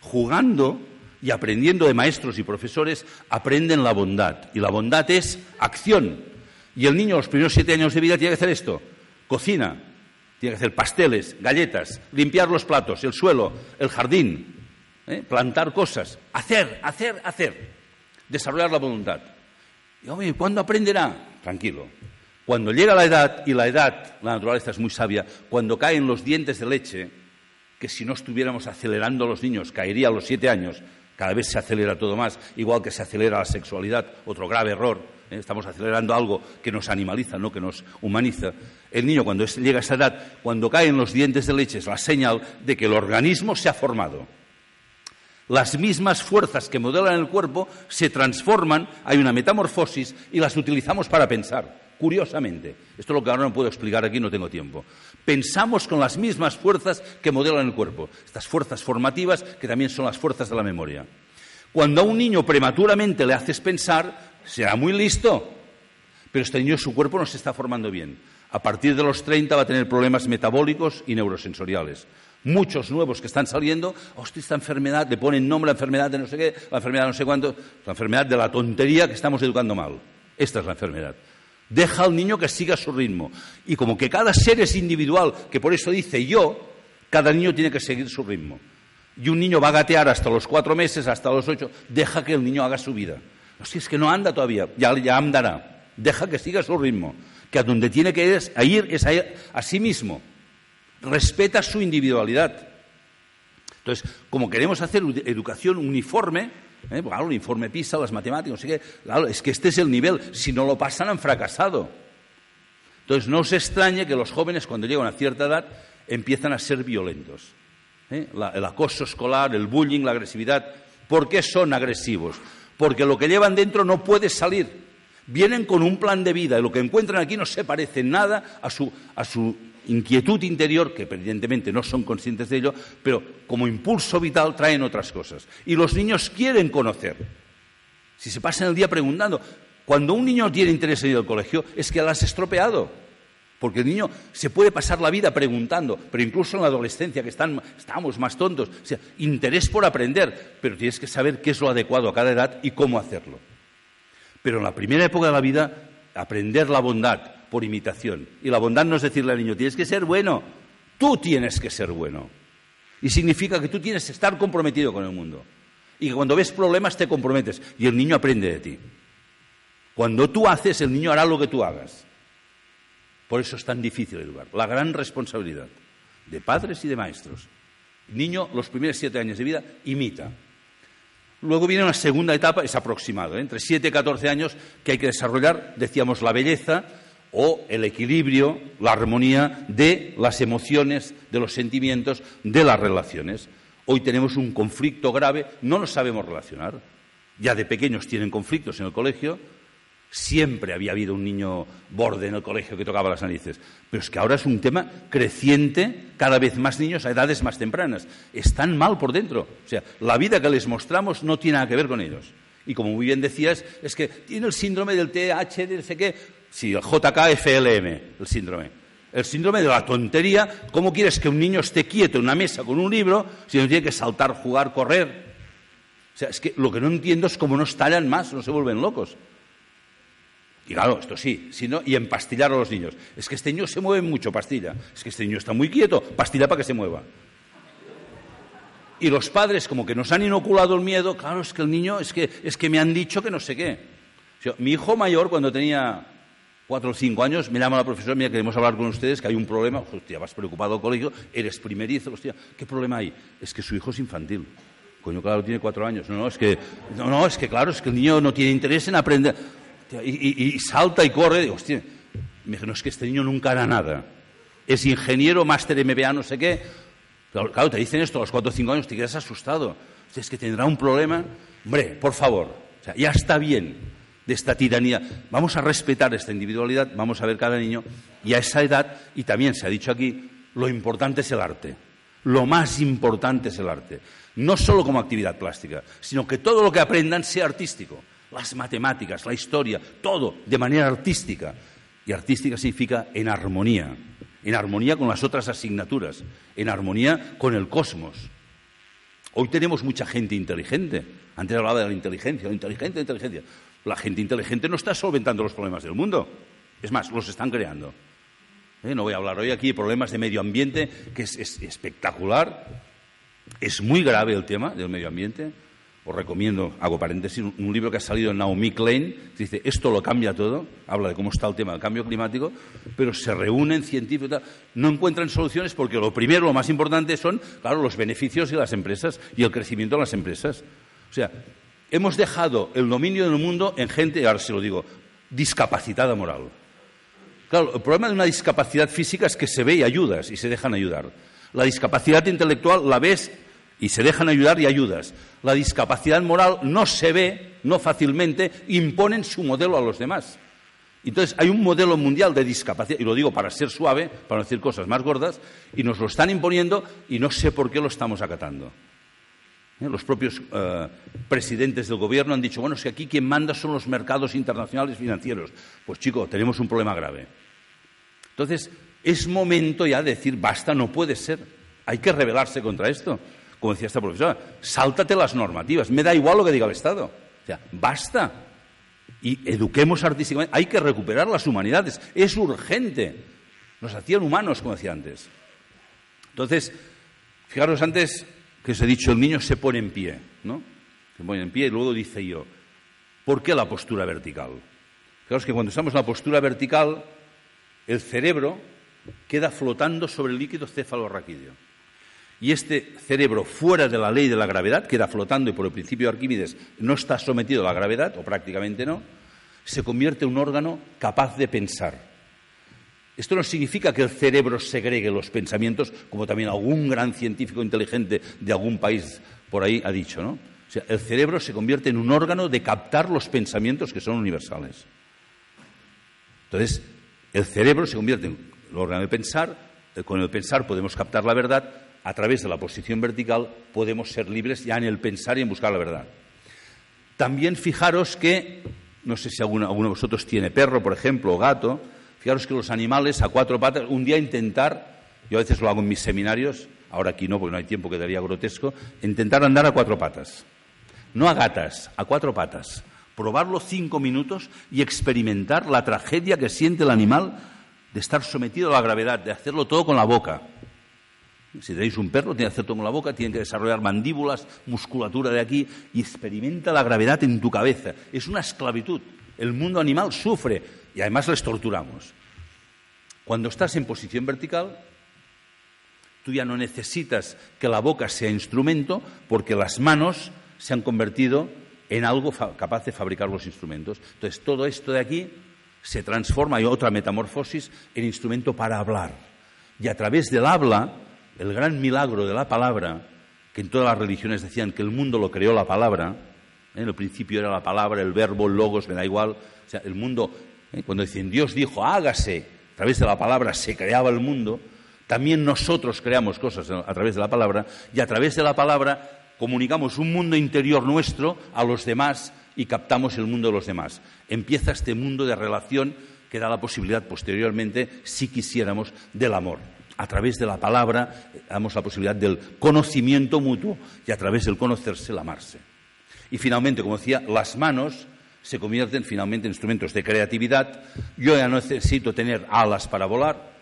Jugando y aprendiendo de maestros y profesores, aprenden la bondad. Y la bondad es acción. Y el niño, los primeros siete años de vida, tiene que hacer esto. Cocina, tiene que hacer pasteles, galletas, limpiar los platos, el suelo, el jardín, ¿eh? plantar cosas, hacer, hacer, hacer, desarrollar la voluntad. Y, oye, ¿cuándo aprenderá? Tranquilo. Cuando llega la edad, y la edad, la naturaleza es muy sabia, cuando caen los dientes de leche, que si no estuviéramos acelerando los niños, caería a los siete años, cada vez se acelera todo más, igual que se acelera la sexualidad, otro grave error, ¿eh? estamos acelerando algo que nos animaliza, no que nos humaniza. El niño, cuando llega a esa edad, cuando caen los dientes de leche, es la señal de que el organismo se ha formado. Las mismas fuerzas que modelan el cuerpo se transforman, hay una metamorfosis y las utilizamos para pensar. Curiosamente, esto es lo que ahora no puedo explicar aquí, no tengo tiempo. Pensamos con las mismas fuerzas que modelan el cuerpo, estas fuerzas formativas que también son las fuerzas de la memoria. Cuando a un niño prematuramente le haces pensar, será muy listo, pero este niño su cuerpo no se está formando bien. A partir de los 30 va a tener problemas metabólicos y neurosensoriales. Muchos nuevos que están saliendo, hostia, esta enfermedad, le ponen nombre a la enfermedad de no sé qué, la enfermedad de no sé cuánto, la enfermedad de la tontería que estamos educando mal. Esta es la enfermedad. Deja al niño que siga su ritmo. Y como que cada ser es individual, que por eso dice yo, cada niño tiene que seguir su ritmo. Y un niño va a gatear hasta los cuatro meses, hasta los ocho, deja que el niño haga su vida. No, si es que no anda todavía, ya, ya andará. Deja que siga su ritmo. Que a donde tiene que ir es a, ir, es a, sí mismo. Respeta su individualidad. Entonces, como queremos hacer educación uniforme, ¿eh? El informe PISA, las matemáticas, es que este es el nivel. Si no lo pasan, han fracasado. Entonces, no se extrañe que los jóvenes, cuando llegan a cierta edad, empiezan a ser violentos. ¿eh? el acoso escolar, el bullying, la agresividad. ¿Por qué son agresivos? porque lo que llevan dentro no puede salir. Vienen con un plan de vida y lo que encuentran aquí no se parece nada a su, a su inquietud interior, que evidentemente no son conscientes de ello, pero como impulso vital traen otras cosas. Y los niños quieren conocer. Si se pasan el día preguntando, cuando un niño tiene interés en ir al colegio, es que lo has estropeado. Porque el niño se puede pasar la vida preguntando, pero incluso en la adolescencia, que estamos más tontos, interés por aprender, pero tienes que saber qué es lo adecuado a cada edad y cómo hacerlo. Pero en la primera época de la vida, aprender la bondad por imitación. Y la bondad no es decirle al niño, tienes que ser bueno, tú tienes que ser bueno. Y significa que tú tienes que estar comprometido con el mundo. Y que cuando ves problemas te comprometes y el niño aprende de ti. Cuando tú haces, el niño hará lo que tú hagas. Por eso es tan difícil educar. La gran responsabilidad de padres y de maestros. El niño, los primeros siete años de vida, imita. Luego viene una segunda etapa, es aproximado, ¿eh? entre siete y catorce años, que hay que desarrollar, decíamos, la belleza o el equilibrio, la armonía de las emociones, de los sentimientos, de las relaciones. Hoy tenemos un conflicto grave, no nos sabemos relacionar. Ya de pequeños tienen conflictos en el colegio, Siempre había habido un niño borde en el colegio que tocaba las narices. Pero es que ahora es un tema creciente, cada vez más niños a edades más tempranas. Están mal por dentro. O sea, la vida que les mostramos no tiene nada que ver con ellos. Y como muy bien decías, es que tiene el síndrome del TH, de no sé. Sí, el JKFLM, el síndrome. El síndrome de la tontería. ¿Cómo quieres que un niño esté quieto en una mesa con un libro si no tiene que saltar, jugar, correr? O sea, es que lo que no entiendo es cómo no estallan más, no se vuelven locos. Y claro, esto sí, sino, y empastillar a los niños. Es que este niño se mueve mucho, pastilla. Es que este niño está muy quieto, pastilla para que se mueva. Y los padres, como que nos han inoculado el miedo, claro, es que el niño, es que, es que me han dicho que no sé qué. mi hijo mayor, cuando tenía cuatro o cinco años, me llama la profesora, mira, queremos hablar con ustedes, que hay un problema. Hostia, vas preocupado colegio, eres primerizo, hostia, ¿qué problema hay? Es que su hijo es infantil. Coño, claro, tiene cuatro años. No, no, es que, no, no, es que claro, es que el niño no tiene interés en aprender. Y, salta y corre. Digo, hostia, me dice, no, es que este niño nunca hará nada. Es ingeniero, máster MBA, no sé qué. Claro, te dicen esto a los cuatro o cinco años, te quedas asustado. Es que tendrá un problema. Hombre, por favor, ya está bien de esta tiranía. Vamos a respetar esta individualidad, vamos a ver cada niño. Y a esa edad, y también se ha dicho aquí, lo importante es el arte. Lo más importante es el arte. No solo como actividad plástica, sino que todo lo que aprendan sea artístico. Las matemáticas, la historia, todo de manera artística. Y artística significa en armonía, en armonía con las otras asignaturas, en armonía con el cosmos. Hoy tenemos mucha gente inteligente. Antes hablaba de la inteligencia, la la inteligencia. La gente inteligente no está solventando los problemas del mundo. Es más, los están creando. ¿Eh? No voy a hablar hoy aquí de problemas de medio ambiente, que es, espectacular. Es muy grave el tema del medio ambiente. Os recomiendo, hago paréntesis, un libro que ha salido en Naomi Klein, que dice, esto lo cambia todo, habla de cómo está el tema del cambio climático, pero se reúnen científicos, no encuentran soluciones porque lo primero, lo más importante son, claro, los beneficios de las empresas y el crecimiento de las empresas. O sea, hemos dejado el dominio del mundo en gente, ahora se lo digo, discapacitada moral. Claro, el problema de una discapacidad física es que se ve y ayudas y se dejan ayudar. La discapacidad intelectual la ves y se dejan ayudar y ayudas. La discapacidad moral no se ve, no fácilmente, imponen su modelo a los demás. Entonces, hay un modelo mundial de discapacidad, y lo digo para ser suave, para no decir cosas más gordas, y nos lo están imponiendo y no sé por qué lo estamos acatando. ¿Eh? Los propios eh, presidentes del gobierno han dicho, bueno, si aquí quien manda son los mercados internacionales financieros. Pues chico, tenemos un problema grave. Entonces, es momento ya de decir, basta, no puede ser. Hay que rebelarse contra esto. Como decía esta profesora, sáltate las normativas. Me da igual lo que diga el Estado. O sea, basta. Y eduquemos artísticamente. Hay que recuperar las humanidades. Es urgente. Nos hacían humanos, como decía antes. Entonces, fijaros antes que os he dicho, el niño se pone en pie, ¿no? Se pone en pie y luego dice yo, ¿por qué la postura vertical? Fijaros que cuando estamos en la postura vertical, el cerebro queda flotando sobre el líquido cefalorraquídeo. Y este cerebro, fuera de la ley de la gravedad, queda flotando y por el principio de Arquímedes no está sometido a la gravedad, o prácticamente no, se convierte en un órgano capaz de pensar. Esto no significa que el cerebro segregue los pensamientos, como también algún gran científico inteligente de algún país por ahí ha dicho, ¿no? O sea, el cerebro se convierte en un órgano de captar los pensamientos que son universales. Entonces, el cerebro se convierte en el órgano de pensar, eh, con el pensar podemos captar la verdad, a través de la posición vertical podemos ser libres ya en el pensar y en buscar la verdad. También fijaros que, no sé si alguno, alguno de vosotros tiene perro, por ejemplo, o gato, fijaros que los animales a cuatro patas, un día intentar, yo a veces lo hago en mis seminarios, ahora aquí no porque no hay tiempo, quedaría grotesco, intentar andar a cuatro patas. No a gatas, a cuatro patas probarlo cinco minutos y experimentar la tragedia que siente el animal de estar sometido a la gravedad, de hacerlo todo con la boca. Si tenéis un perro, tiene que hacer todo con la boca, tiene que desarrollar mandíbulas, musculatura de aquí y experimenta la gravedad en tu cabeza. Es una esclavitud. El mundo animal sufre y además les torturamos. Cuando estás en posición vertical, tú ya no necesitas que la boca sea instrumento porque las manos se han convertido en algo capaz de fabricar los instrumentos. Entonces, todo esto de aquí se transforma, hay otra metamorfosis, en instrumento para hablar. Y a través del habla, el gran milagro de la palabra, que en todas las religiones decían que el mundo lo creó la palabra, ¿eh? en el principio era la palabra, el verbo, el logos, me da igual, o sea, el mundo, ¿eh? cuando dicen Dios dijo hágase, a través de la palabra se creaba el mundo, también nosotros creamos cosas a través de la palabra, y a través de la palabra comunicamos un mundo interior nuestro a los demás y captamos el mundo de los demás. Empieza este mundo de relación que da la posibilidad posteriormente, si quisiéramos, del amor. A través de la palabra damos la posibilidad del conocimiento mutuo y a través del conocerse el amarse. Y finalmente, como decía, las manos se convierten finalmente en instrumentos de creatividad. Yo ya no necesito tener alas para volar.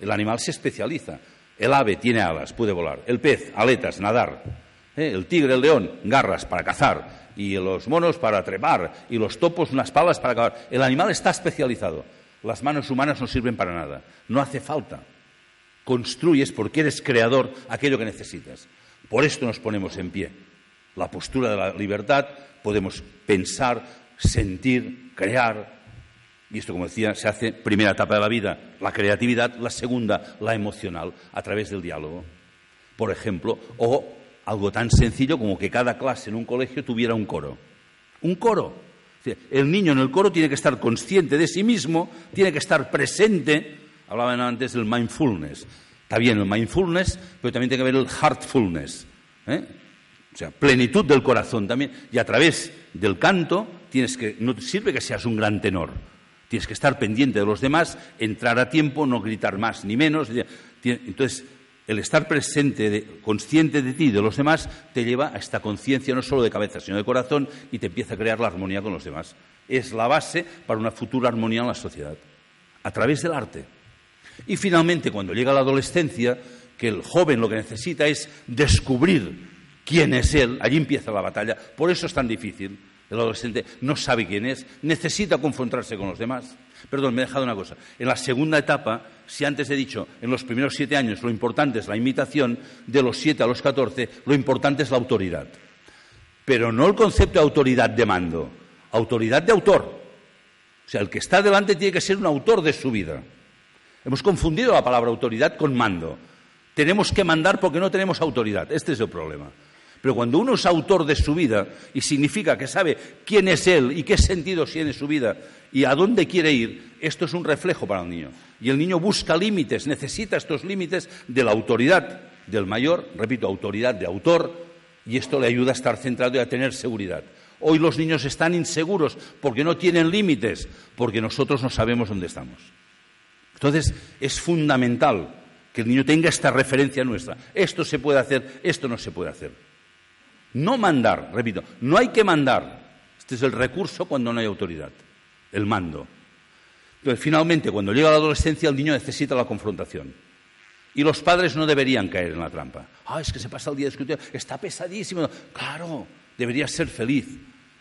El animal se especializa. El ave tiene alas, puede volar. El pez, aletas, nadar. ¿Eh? El tigre, el león, garras para cazar. Y los monos para trepar. Y los topos, unas palas para cavar. El animal está especializado. Las manos humanas no sirven para nada. No hace falta. Construyes porque eres creador aquello que necesitas. Por esto nos ponemos en pie. La postura de la libertad, podemos pensar, sentir, crear, y esto, como decía, se hace primera etapa de la vida, la creatividad, la segunda, la emocional, a través del diálogo. Por ejemplo, o algo tan sencillo como que cada clase en un colegio tuviera un coro. Un coro. El niño en el coro tiene que estar consciente de sí mismo, tiene que estar presente. Hablaban antes del mindfulness. Está bien el mindfulness, pero también tiene que haber el heartfulness. ¿eh? O sea, plenitud del corazón también. Y a través del canto tienes que, no sirve que seas un gran tenor Tienes que estar pendiente de los demás, entrar a tiempo, no gritar más ni menos. Entonces, el estar presente, consciente de ti y de los demás, te lleva a esta conciencia no solo de cabeza, sino de corazón y te empieza a crear la armonía con los demás. Es la base para una futura armonía en la sociedad, a través del arte. Y finalmente, cuando llega la adolescencia, que el joven lo que necesita es descubrir quién es él, allí empieza la batalla. Por eso es tan difícil el adolescente no sabe quién es, necesita confrontarse con los demás. Perdón, me he dejado una cosa. En la segunda etapa, si antes he dicho, en los primeros siete años lo importante es la imitación, de los siete a los catorce lo importante es la autoridad. Pero no el concepto de autoridad de mando, autoridad de autor. O sea, el que está delante tiene que ser un autor de su vida. Hemos confundido la palabra autoridad con mando. Tenemos que mandar porque no tenemos autoridad. Este es el problema. Pero cuando uno es autor de su vida y significa que sabe quién es él y qué sentido tiene su vida y a dónde quiere ir, esto es un reflejo para el niño. Y el niño busca límites, necesita estos límites de la autoridad del mayor, repito, autoridad de autor, y esto le ayuda a estar centrado y a tener seguridad. Hoy los niños están inseguros porque no tienen límites, porque nosotros no sabemos dónde estamos. Entonces, es fundamental que el niño tenga esta referencia nuestra. Esto se puede hacer, esto no se puede hacer. No mandar, repito, no hay que mandar. Este es el recurso cuando no hay autoridad, el mando. Entonces, finalmente, cuando llega la adolescencia, el niño necesita la confrontación. Y los padres no deberían caer en la trampa. Ah, es que se pasa el día discutiendo, está pesadísimo. Claro, debería ser feliz.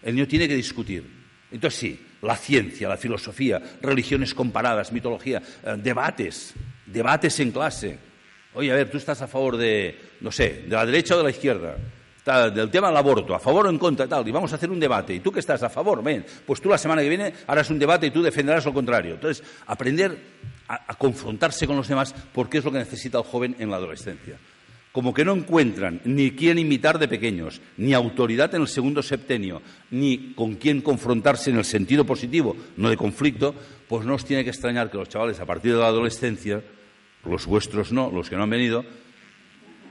El niño tiene que discutir. Entonces, sí, la ciencia, la filosofía, religiones comparadas, mitología, eh, debates, debates en clase. Oye, a ver, tú estás a favor de, no sé, de la derecha o de la izquierda del tema del aborto, a favor o en contra, tal, y vamos a hacer un debate. ¿Y tú qué estás a favor? Ven, pues tú la semana que viene harás un debate y tú defenderás lo contrario. Entonces, aprender a, a confrontarse con los demás porque es lo que necesita el joven en la adolescencia. Como que no encuentran ni quién imitar de pequeños, ni autoridad en el segundo septenio, ni con quién confrontarse en el sentido positivo, no de conflicto, pues no os tiene que extrañar que los chavales a partir de la adolescencia, los vuestros no, los que no han venido,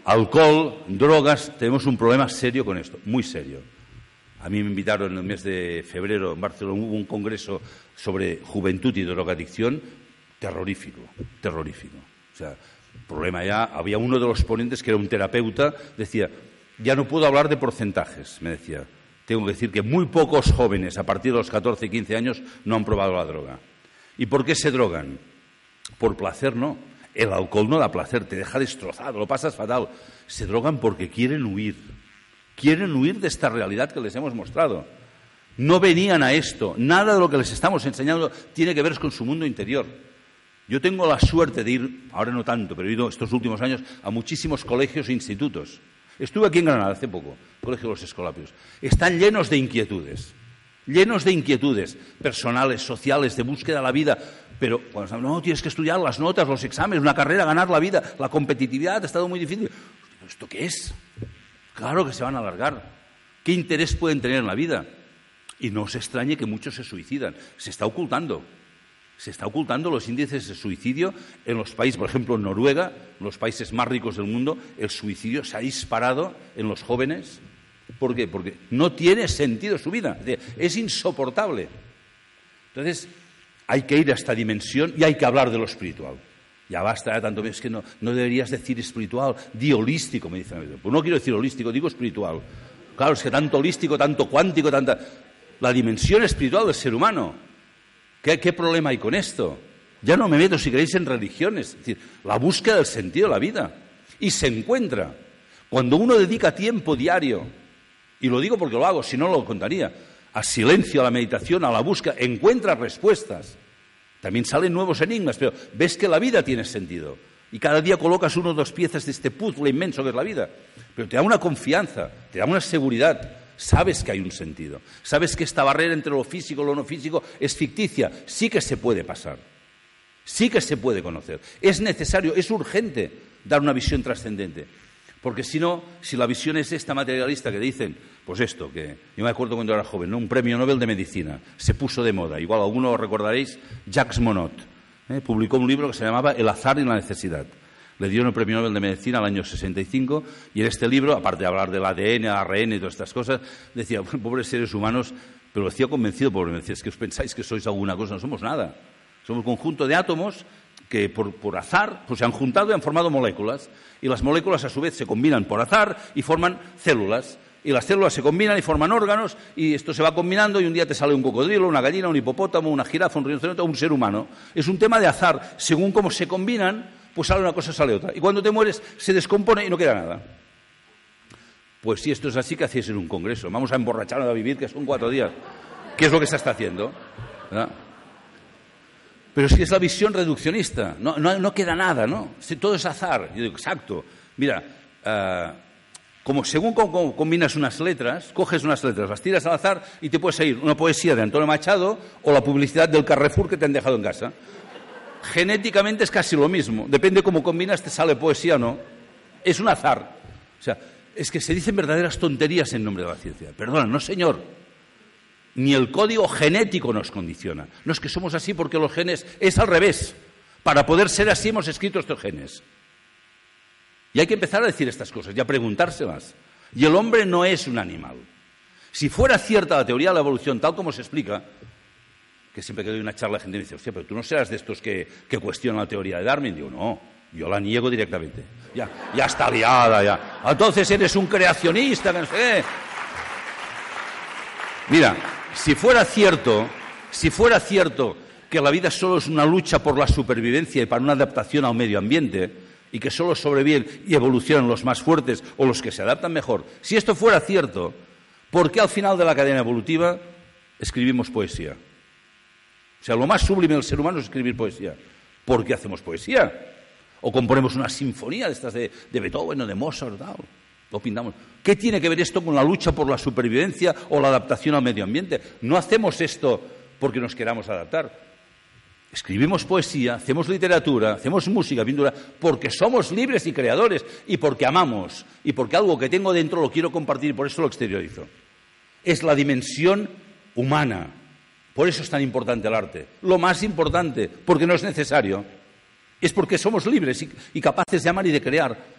Alcohol, drogas, tenemos un problema serio con esto, muy serio. A mí me invitaron en el mes de febrero en Barcelona, hubo un congreso sobre juventud y drogadicción terrorífico, terrorífico. O sea, problema ya, había uno de los ponentes que era un terapeuta, decía, ya no puedo hablar de porcentajes, me decía. Tengo que decir que muy pocos jóvenes a partir de los 14 y 15 años no han probado la droga. ¿Y por qué se drogan? Por placer no el alcohol no da placer, te deja destrozado, lo pasas fatal. Se drogan porque quieren huir. Quieren huir de esta realidad que les hemos mostrado. No venían a esto. Nada de lo que les estamos enseñando tiene que ver con su mundo interior. Yo tengo la suerte de ir, ahora no tanto, pero he ido estos últimos años a muchísimos colegios e institutos. Estuve aquí en Granada hace poco, Colegio de los Escolapios. Están llenos de inquietudes, llenos de inquietudes personales, sociales, de búsqueda de la vida. Pero cuando no, tienes que estudiar las notas, los exámenes, una carrera, ganar la vida, la competitividad ha estado muy difícil. ¿Esto qué es? Claro que se van a alargar. ¿Qué interés pueden tener en la vida? Y no se extrañe que muchos se suicidan. Se está ocultando. Se está ocultando los índices de suicidio en los países, por ejemplo, en Noruega, los países más ricos del mundo, el suicidio se ha disparado en los jóvenes. ¿Por qué? Porque no tiene sentido su vida. Es insoportable. Entonces, hay que ir a esta dimensión y hay que hablar de lo espiritual. Ya basta, tanto es que no, deberías decir espiritual, di holístico, me dicen. Pues no quiero decir holístico, digo espiritual. Claro, es que tanto holístico, tanto cuántico, tanta... La dimensión espiritual del ser humano. ¿Qué, qué problema hay con esto? Ya no me meto, si queréis, en religiones. Es decir, la búsqueda del sentido de la vida. Y se encuentra. Cuando uno dedica tiempo diario, y lo digo porque lo hago, si no lo contaría, al silencio, a la meditación, a la búsqueda, encuentra respuestas. También salen nuevos enigmas, pero ves que la vida tiene sentido. Y cada día colocas uno o dos piezas de este puzzle inmenso que es la vida. Pero te da una confianza, te da una seguridad. Sabes que hay un sentido. Sabes que esta barrera entre lo físico y lo no físico es ficticia. Sí que se puede pasar. Sí que se puede conocer. Es necesario, es urgente dar una visión trascendente. Porque si no, si la visión es esta materialista que dicen, pues esto, que yo me acuerdo cuando era joven, un premio Nobel de Medicina, se puso de moda. Igual alguno recordaréis, Jacques Monod, ¿eh? publicó un libro que se llamaba El azar y la necesidad. Le dieron el premio Nobel de Medicina al año 65 y en este libro, aparte de hablar del ADN, ARN y todas estas cosas, decía, pobres seres humanos, pero lo decía convencido, pobre, decía, es que os pensáis que sois alguna cosa, no somos nada. Somos un conjunto de átomos que por, azar pues, se han juntado y han formado moléculas. Y las moléculas a su vez se combinan por azar y forman células. Y las células se combinan y forman órganos y esto se va combinando y un día te sale un cocodrilo, una gallina, un hipopótamo, una jirafa, un rinoceronte un ser humano. Es un tema de azar. Según cómo se combinan, pues sale una cosa, sale otra. Y cuando te mueres se descompone y no queda nada. Pues si esto es así, ¿qué hacéis en un congreso? Vamos a emborracharnos a vivir, que son cuatro días. ¿Qué es lo que se está haciendo? Pero si es la visión reduccionista, no, queda nada, ¿no? todo es azar. Yo digo, exacto. Mira, eh, como según combinas unas letras, coges unas letras, las tiras al azar y te puedes seguir una poesía de Antonio Machado o la publicidad del Carrefour que te han dejado en casa. Genéticamente es casi lo mismo. Depende cómo combinas, te sale poesía o no. Es un azar. O sea, es que se dicen verdaderas tonterías en nombre de la ciencia. Perdona, no, señor ni el código genético nos condiciona. No es que somos así porque los genes es al revés. Para poder ser así hemos escrito estos genes. Y hay que empezar a decir estas cosas y a preguntárselas. Y el hombre no es un animal. Si fuera cierta la teoría de la evolución, tal como se explica, que siempre que doy una charla la gente me dice, hostia, pero tú no serás de estos que, cuestionan la teoría de Darwin. Digo, no, yo la niego directamente. Ya, ya está liada, ya. Entonces eres un creacionista, no sé. Mira, si fuera cierto, si fuera cierto que la vida solo es una lucha por la supervivencia y para una adaptación al medio ambiente, y que solo sobreviven y evolucionan los más fuertes o los que se adaptan mejor, si esto fuera cierto, ¿por qué al final de la cadena evolutiva escribimos poesía? O sea, lo más sublime del ser humano es escribir poesía. ¿Por qué hacemos poesía? O componemos una sinfonía de estas de, Beethoven o de Mozart, tal. Lo pintamos. ¿Qué tiene que ver esto con la lucha por la supervivencia o la adaptación al medio ambiente? No hacemos esto porque nos queramos adaptar. Escribimos poesía, hacemos literatura, hacemos música, pintura, porque somos libres y creadores y porque amamos y porque algo que tengo dentro lo quiero compartir por eso lo exteriorizo. Es la dimensión humana. Por eso es tan importante el arte. Lo más importante, porque no es necesario. Es porque somos libres y, y capaces de amar y de crear.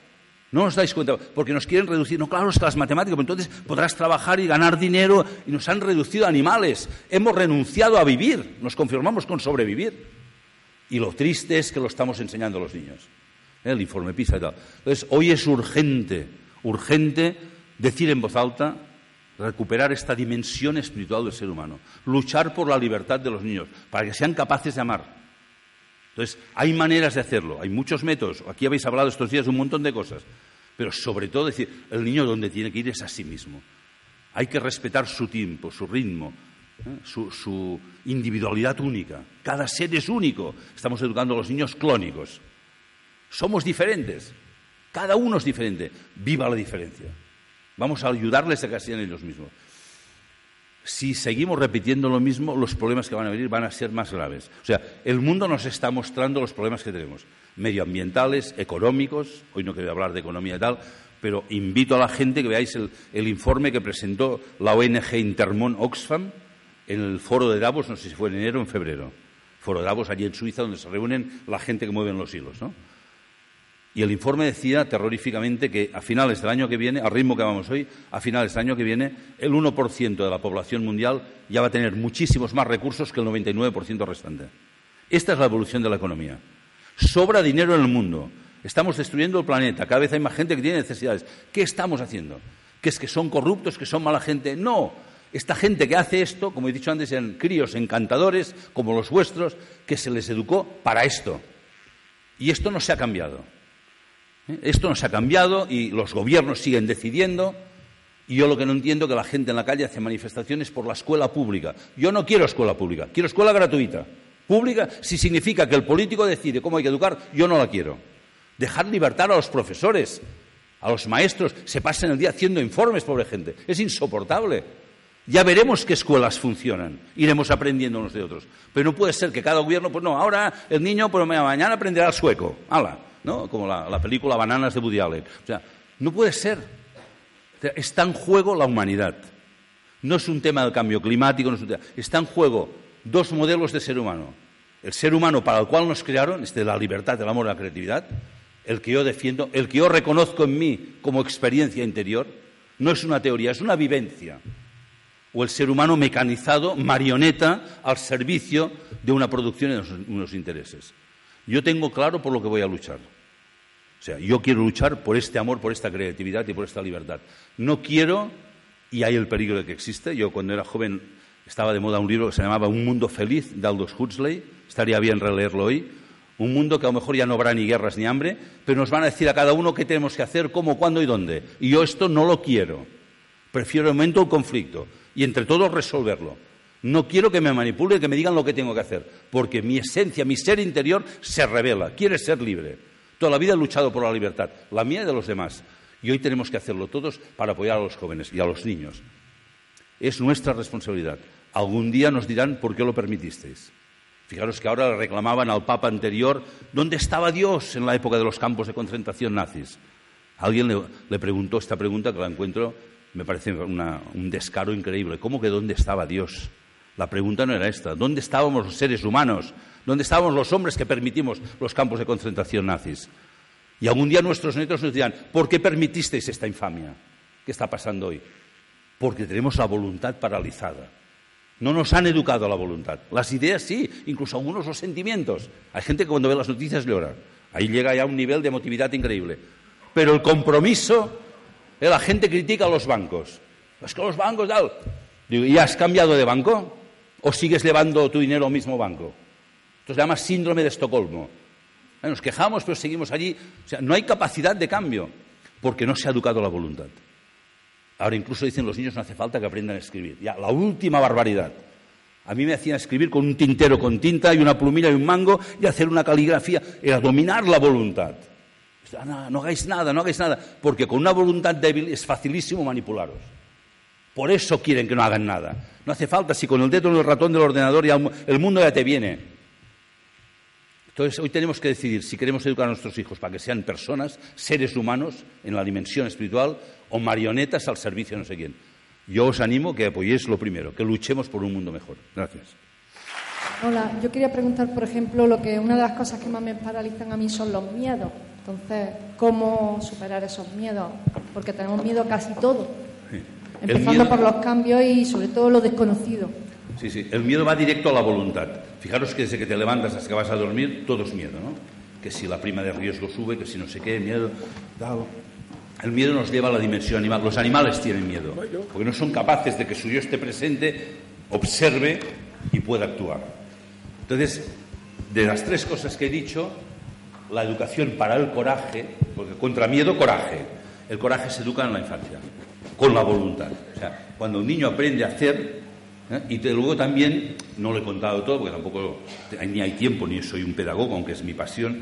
No os dais cuenta, porque nos quieren reducir. No, claro, es que las matemáticas, pues entonces podrás trabajar y ganar dinero y nos han reducido a animales. Hemos renunciado a vivir, nos conformamos con sobrevivir. Y lo triste es que lo estamos enseñando a los niños. ¿eh? El informe PISA y tal. Entonces, hoy es urgente, urgente decir en voz alta, recuperar esta dimensión espiritual del ser humano, luchar por la libertad de los niños, para que sean capaces de amar entonces, hay maneras de hacerlo, hay muchos métodos. Aquí habéis hablado estos días de un montón de cosas. Pero sobre todo decir, el niño donde tiene que ir es a sí mismo. Hay que respetar su tiempo, su ritmo, ¿eh? su, individualidad única. Cada ser es único. Estamos educando a los niños clónicos. Somos diferentes. Cada uno es diferente. Viva la diferencia. Vamos a ayudarles a que sean ellos mismos si seguimos repitiendo lo mismo, los problemas que van a venir van a ser más graves. O sea, el mundo nos está mostrando los problemas que tenemos, medioambientales, económicos, hoy no quiero hablar de economía y tal, pero invito a la gente que veáis el, informe que presentó la ONG Intermon Oxfam en el foro de Davos, no sé si fue en enero o en febrero. Foro de Davos, allí en Suiza, donde se reúnen la gente que mueve los hilos, ¿no? Y el informe decía terroríficamente que a finales del año que viene, al ritmo que vamos hoy, a finales del año que viene, el 1% de la población mundial ya va a tener muchísimos más recursos que el 99% restante. Esta es la evolución de la economía. Sobra dinero en el mundo. Estamos destruyendo el planeta. Cada vez hay más gente que tiene necesidades. ¿Qué estamos haciendo? que es que son corruptos, que son mala gente. No, esta gente que hace esto, como he dicho antes, eran críos encantadores, como los vuestros, que se les educó para esto. Y esto no se ha cambiado. Esto no se ha cambiado y los gobiernos siguen decidiendo. Y yo lo que no entiendo es que la gente en la calle hace manifestaciones por la escuela pública. Yo no quiero escuela pública, quiero escuela gratuita. Pública, si significa que el político decide cómo hay que educar, yo no la quiero. Dejar libertad a los profesores, a los maestros, se pasen el día haciendo informes, pobre gente. Es insoportable. Ya veremos qué escuelas funcionan. Iremos aprendiendo unos de otros. Pero no puede ser que cada gobierno, pues no, ahora el niño por mañana aprenderá el sueco. ¡Hala! ¿No? Como la, película Bananas de Woody Allen. O sea, no puede ser. está en juego la humanidad. No es un tema del cambio climático, no es un tema. Está en juego dos modelos de ser humano. El ser humano para el cual nos crearon, este de la libertad, el amor, la creatividad, el que yo defiendo, el que yo reconozco en mí como experiencia interior, no es una teoría, es una vivencia. O el ser humano mecanizado, marioneta, al servicio de una producción y de unos intereses. Yo tengo claro por lo que voy a luchar. Sea, yo quiero luchar por este amor, por esta creatividad y por esta libertad. No quiero, y hay el peligro de que existe, yo cuando era joven estaba de moda un libro que se llamaba Un mundo feliz de Aldous Huxley, estaría bien releerlo hoy. Un mundo que a lo mejor ya no habrá ni guerras ni hambre, pero nos van a decir a cada uno qué tenemos que hacer, cómo, cuándo y dónde. Y yo esto no lo quiero. Prefiero el momento un conflicto y entre todos resolverlo. No quiero que me manipulen, que me digan lo que tengo que hacer, porque mi esencia, mi ser interior se revela, quiere ser libre. Toda la vida he luchado por la libertad, la mía y de los demás. Y hoy tenemos que hacerlo todos para apoyar a los jóvenes y a los niños. Es nuestra responsabilidad. Algún día nos dirán por qué lo permitisteis. Fijaros que ahora le reclamaban al Papa anterior dónde estaba Dios en la época de los campos de concentración nazis. Alguien le, preguntó esta pregunta que la encuentro, me parece un descaro increíble. ¿Cómo que dónde estaba Dios? La pregunta no era esta. ¿Dónde estábamos los seres humanos? ¿Dónde estábamos los hombres que permitimos los campos de concentración nazis? Y algún día nuestros nietos nos dirán, ¿por qué permitisteis esta infamia? ¿Qué está pasando hoy? Porque tenemos la voluntad paralizada. No nos han educado a la voluntad. Las ideas sí, incluso algunos los sentimientos. Hay gente que cuando ve las noticias llora. Ahí llega ya un nivel de emotividad increíble. Pero el compromiso, eh, la gente critica a los bancos. Es que los bancos, ¿y has cambiado de banco? ¿O sigues llevando tu dinero al mismo banco? Esto se llama síndrome de Estocolmo. Nos quejamos, pero seguimos allí. O sea, no hay capacidad de cambio porque no se ha educado la voluntad. Ahora incluso dicen los niños no hace falta que aprendan a escribir. Ya, la última barbaridad. A mí me hacían escribir con un tintero con tinta y una plumilla y un mango y hacer una caligrafía. Era dominar la voluntad. No, no hagáis nada, no hagáis nada. Porque con una voluntad débil es facilísimo manipularos. Por eso quieren que no hagan nada. No hace falta, si con el dedo en el ratón del ordenador ya el mundo ya te viene. Entonces, hoy tenemos que decidir si queremos educar a nuestros hijos para que sean personas, seres humanos en la dimensión espiritual o marionetas al servicio de no sé quién. Yo os animo que apoyéis lo primero, que luchemos por un mundo mejor. Gracias. Hola, yo quería preguntar, por ejemplo, lo que una de las cosas que más me paralizan a mí son los miedos. Entonces, ¿cómo superar esos miedos? Porque tenemos miedo a casi todo. Empezando por los cambios y sobre todo lo desconocido. Sí, sí. El miedo va directo a la voluntad. Fijaros que desde que te levantas hasta que vas a dormir, todo es miedo, ¿no? Que si la prima de riesgo sube, que si no sé qué, miedo. El miedo nos lleva a la dimensión animal. Los animales tienen miedo, porque no son capaces de que su yo esté presente, observe y pueda actuar. Entonces, de las tres cosas que he dicho, la educación para el coraje, porque contra miedo, coraje. El coraje se educa en la infancia, con la voluntad. O sea, cuando un niño aprende a hacer, ¿eh? Y luego también, no lo he contado todo porque tampoco ni hay tiempo, ni soy un pedagogo, aunque es mi pasión,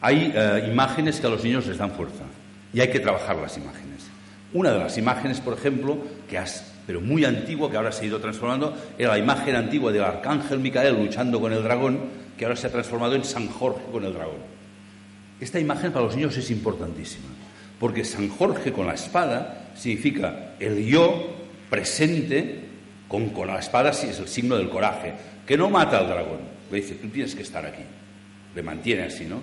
hay eh, imágenes que a los niños les dan fuerza y hay que trabajar las imágenes. Una de las imágenes, por ejemplo, que has, pero muy antigua, que ahora se ha ido transformando, era la imagen antigua del arcángel Micael luchando con el dragón, que ahora se ha transformado en San Jorge con el dragón. Esta imagen para los niños es importantísima, porque San Jorge con la espada significa el yo presente con, la espada sí es el signo del coraje, que no mata al dragón. Le dice, tú tienes que estar aquí. Le mantiene así, ¿no?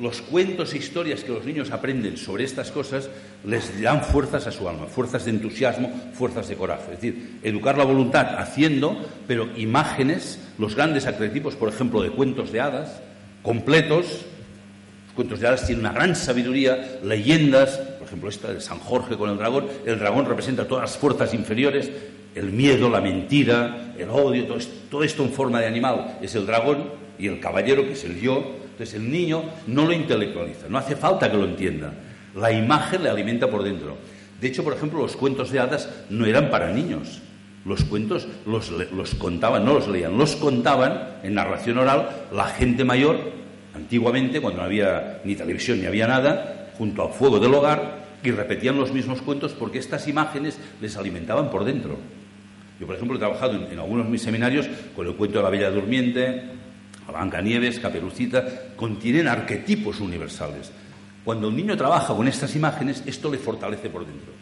Los cuentos e historias que los niños aprenden sobre estas cosas les dan fuerzas a su alma, fuerzas de entusiasmo, fuerzas de coraje. Es decir, educar la voluntad haciendo, pero imágenes, los grandes arquetipos, por ejemplo, de cuentos de hadas, completos. Cuentos de hadas tienen una gran sabiduría, leyendas, por ejemplo, esta de San Jorge con el dragón, el dragón representa todas las fuerzas inferiores, el miedo, la mentira, el odio, todo esto, en forma de animal es el dragón y el caballero, que es el yo. Entonces el niño no lo intelectualiza, no hace falta que lo entienda. La imagen le alimenta por dentro. De hecho, por ejemplo, los cuentos de hadas no eran para niños. Los cuentos los, los contaban, no los leían, los contaban en narración oral la gente mayor, antiguamente, cuando no había ni televisión ni había nada, junto al fuego del hogar, y repetían los mismos cuentos porque estas imágenes les alimentaban por dentro. Yo, por ejemplo, he trabajado en, algunos de mis seminarios con el cuento de la Bella Durmiente, Blancanieves, Caperucita, contienen arquetipos universales. Cuando un niño trabaja con estas imágenes, esto le fortalece por dentro.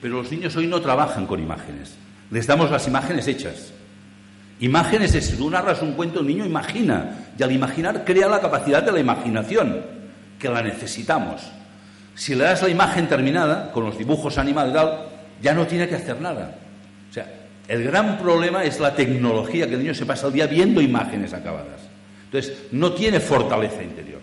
Pero los niños hoy no trabajan con imágenes. Les damos las imágenes hechas. Imágenes es, si tú narras un cuento, el niño imagina. Y al imaginar crea la capacidad de la imaginación, que la necesitamos. Si le das la imagen terminada, con los dibujos tal, ya no tiene que hacer nada. O sea, el gran problema es la tecnología, que el niño se pasa el día viendo imágenes acabadas. Entonces, no tiene fortaleza interior.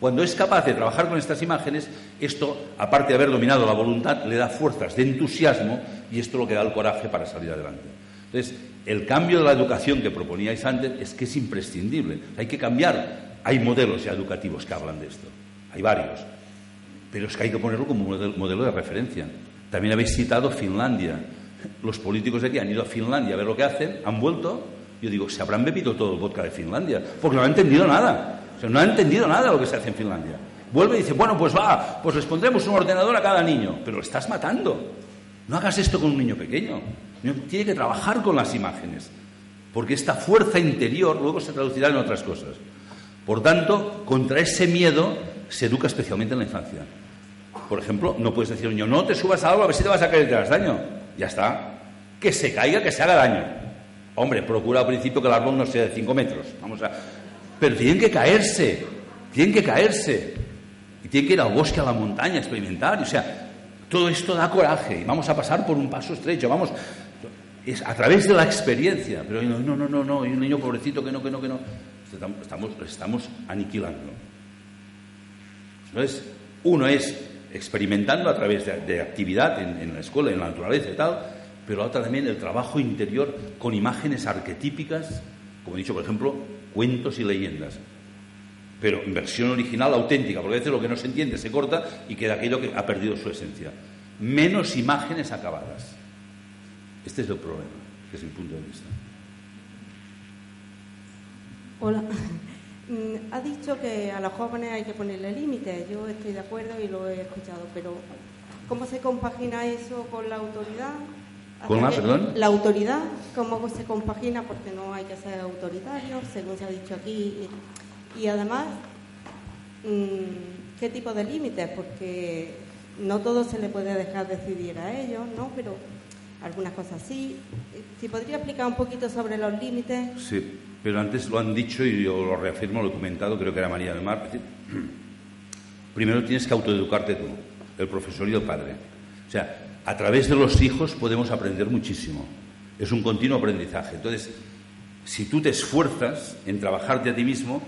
Cuando es capaz de trabajar con estas imágenes, esto, aparte de haber dominado la voluntad, le da fuerzas de entusiasmo y esto es lo que da el coraje para salir adelante. Entonces, el cambio de la educación que proponíais antes es que es imprescindible. Hay que cambiar. Hay modelos educativos que hablan de esto. Hay varios. Pero es que hay que ponerlo como modelo de referencia. También habéis citado Finlandia. Los políticos de aquí han ido a Finlandia a ver lo que hacen, han vuelto. Yo digo, se habrán bebido todo el vodka de Finlandia, porque no han entendido nada. O sea, no ha entendido nada lo que se hace en Finlandia. Vuelve y dice, bueno, pues va, pues les pondremos un ordenador a cada niño. Pero lo estás matando. No hagas esto con un niño pequeño. Tiene que trabajar con las imágenes. Porque esta fuerza interior luego se traducirá en otras cosas. Por tanto, contra ese miedo se educa especialmente en la infancia. Por ejemplo, no puedes decir niño, no te subas a algo a ver si te vas a caer y te das daño. Ya está. Que se caiga, que se haga daño. Hombre, procura al principio que el árbol no sea de 5 metros. Vamos a... Pero tienen que caerse, tienen que caerse. Y tienen que ir al bosque, a la montaña, a experimentar. O sea, todo esto da coraje. Y vamos a pasar por un paso estrecho. Vamos, es a través de la experiencia. Pero no, no, no, no, no. Y un niño pobrecito que no, que no, que no. Estamos, estamos aniquilando. Entonces, uno es experimentando a través de, actividad en, la escuela, en la naturaleza y tal, pero otra también el trabajo interior con imágenes arquetípicas, como he dicho, por ejemplo, cuentos y leyendas. Pero en versión original, auténtica, porque a veces lo que no se entiende se corta y queda aquello que ha perdido su esencia. Menos imágenes acabadas. Este es el problema, es mi punto de vista. Hola. Mm, ha dicho que a los jóvenes hay que ponerle límites. Yo estoy de acuerdo y lo he escuchado, pero ¿cómo se compagina eso con la autoridad? ¿Con la, perdón? La autoridad, ¿cómo se compagina? Porque no hay que ser autoritario, según se ha dicho aquí. Y, además, mm, ¿qué tipo de límites? Porque no todo se le puede dejar decidir a ellos, ¿no? Pero algunas cosas sí. Si podría explicar un poquito sobre los límites. Sí, pero antes lo han dicho y yo lo reafirmo, lo he comentado, creo que era María del Mar. Primero tienes que autoeducarte tú, el profesor y el padre. O sea, a través de los hijos podemos aprender muchísimo. Es un continuo aprendizaje. Entonces, si tú te esfuerzas en trabajarte a ti mismo,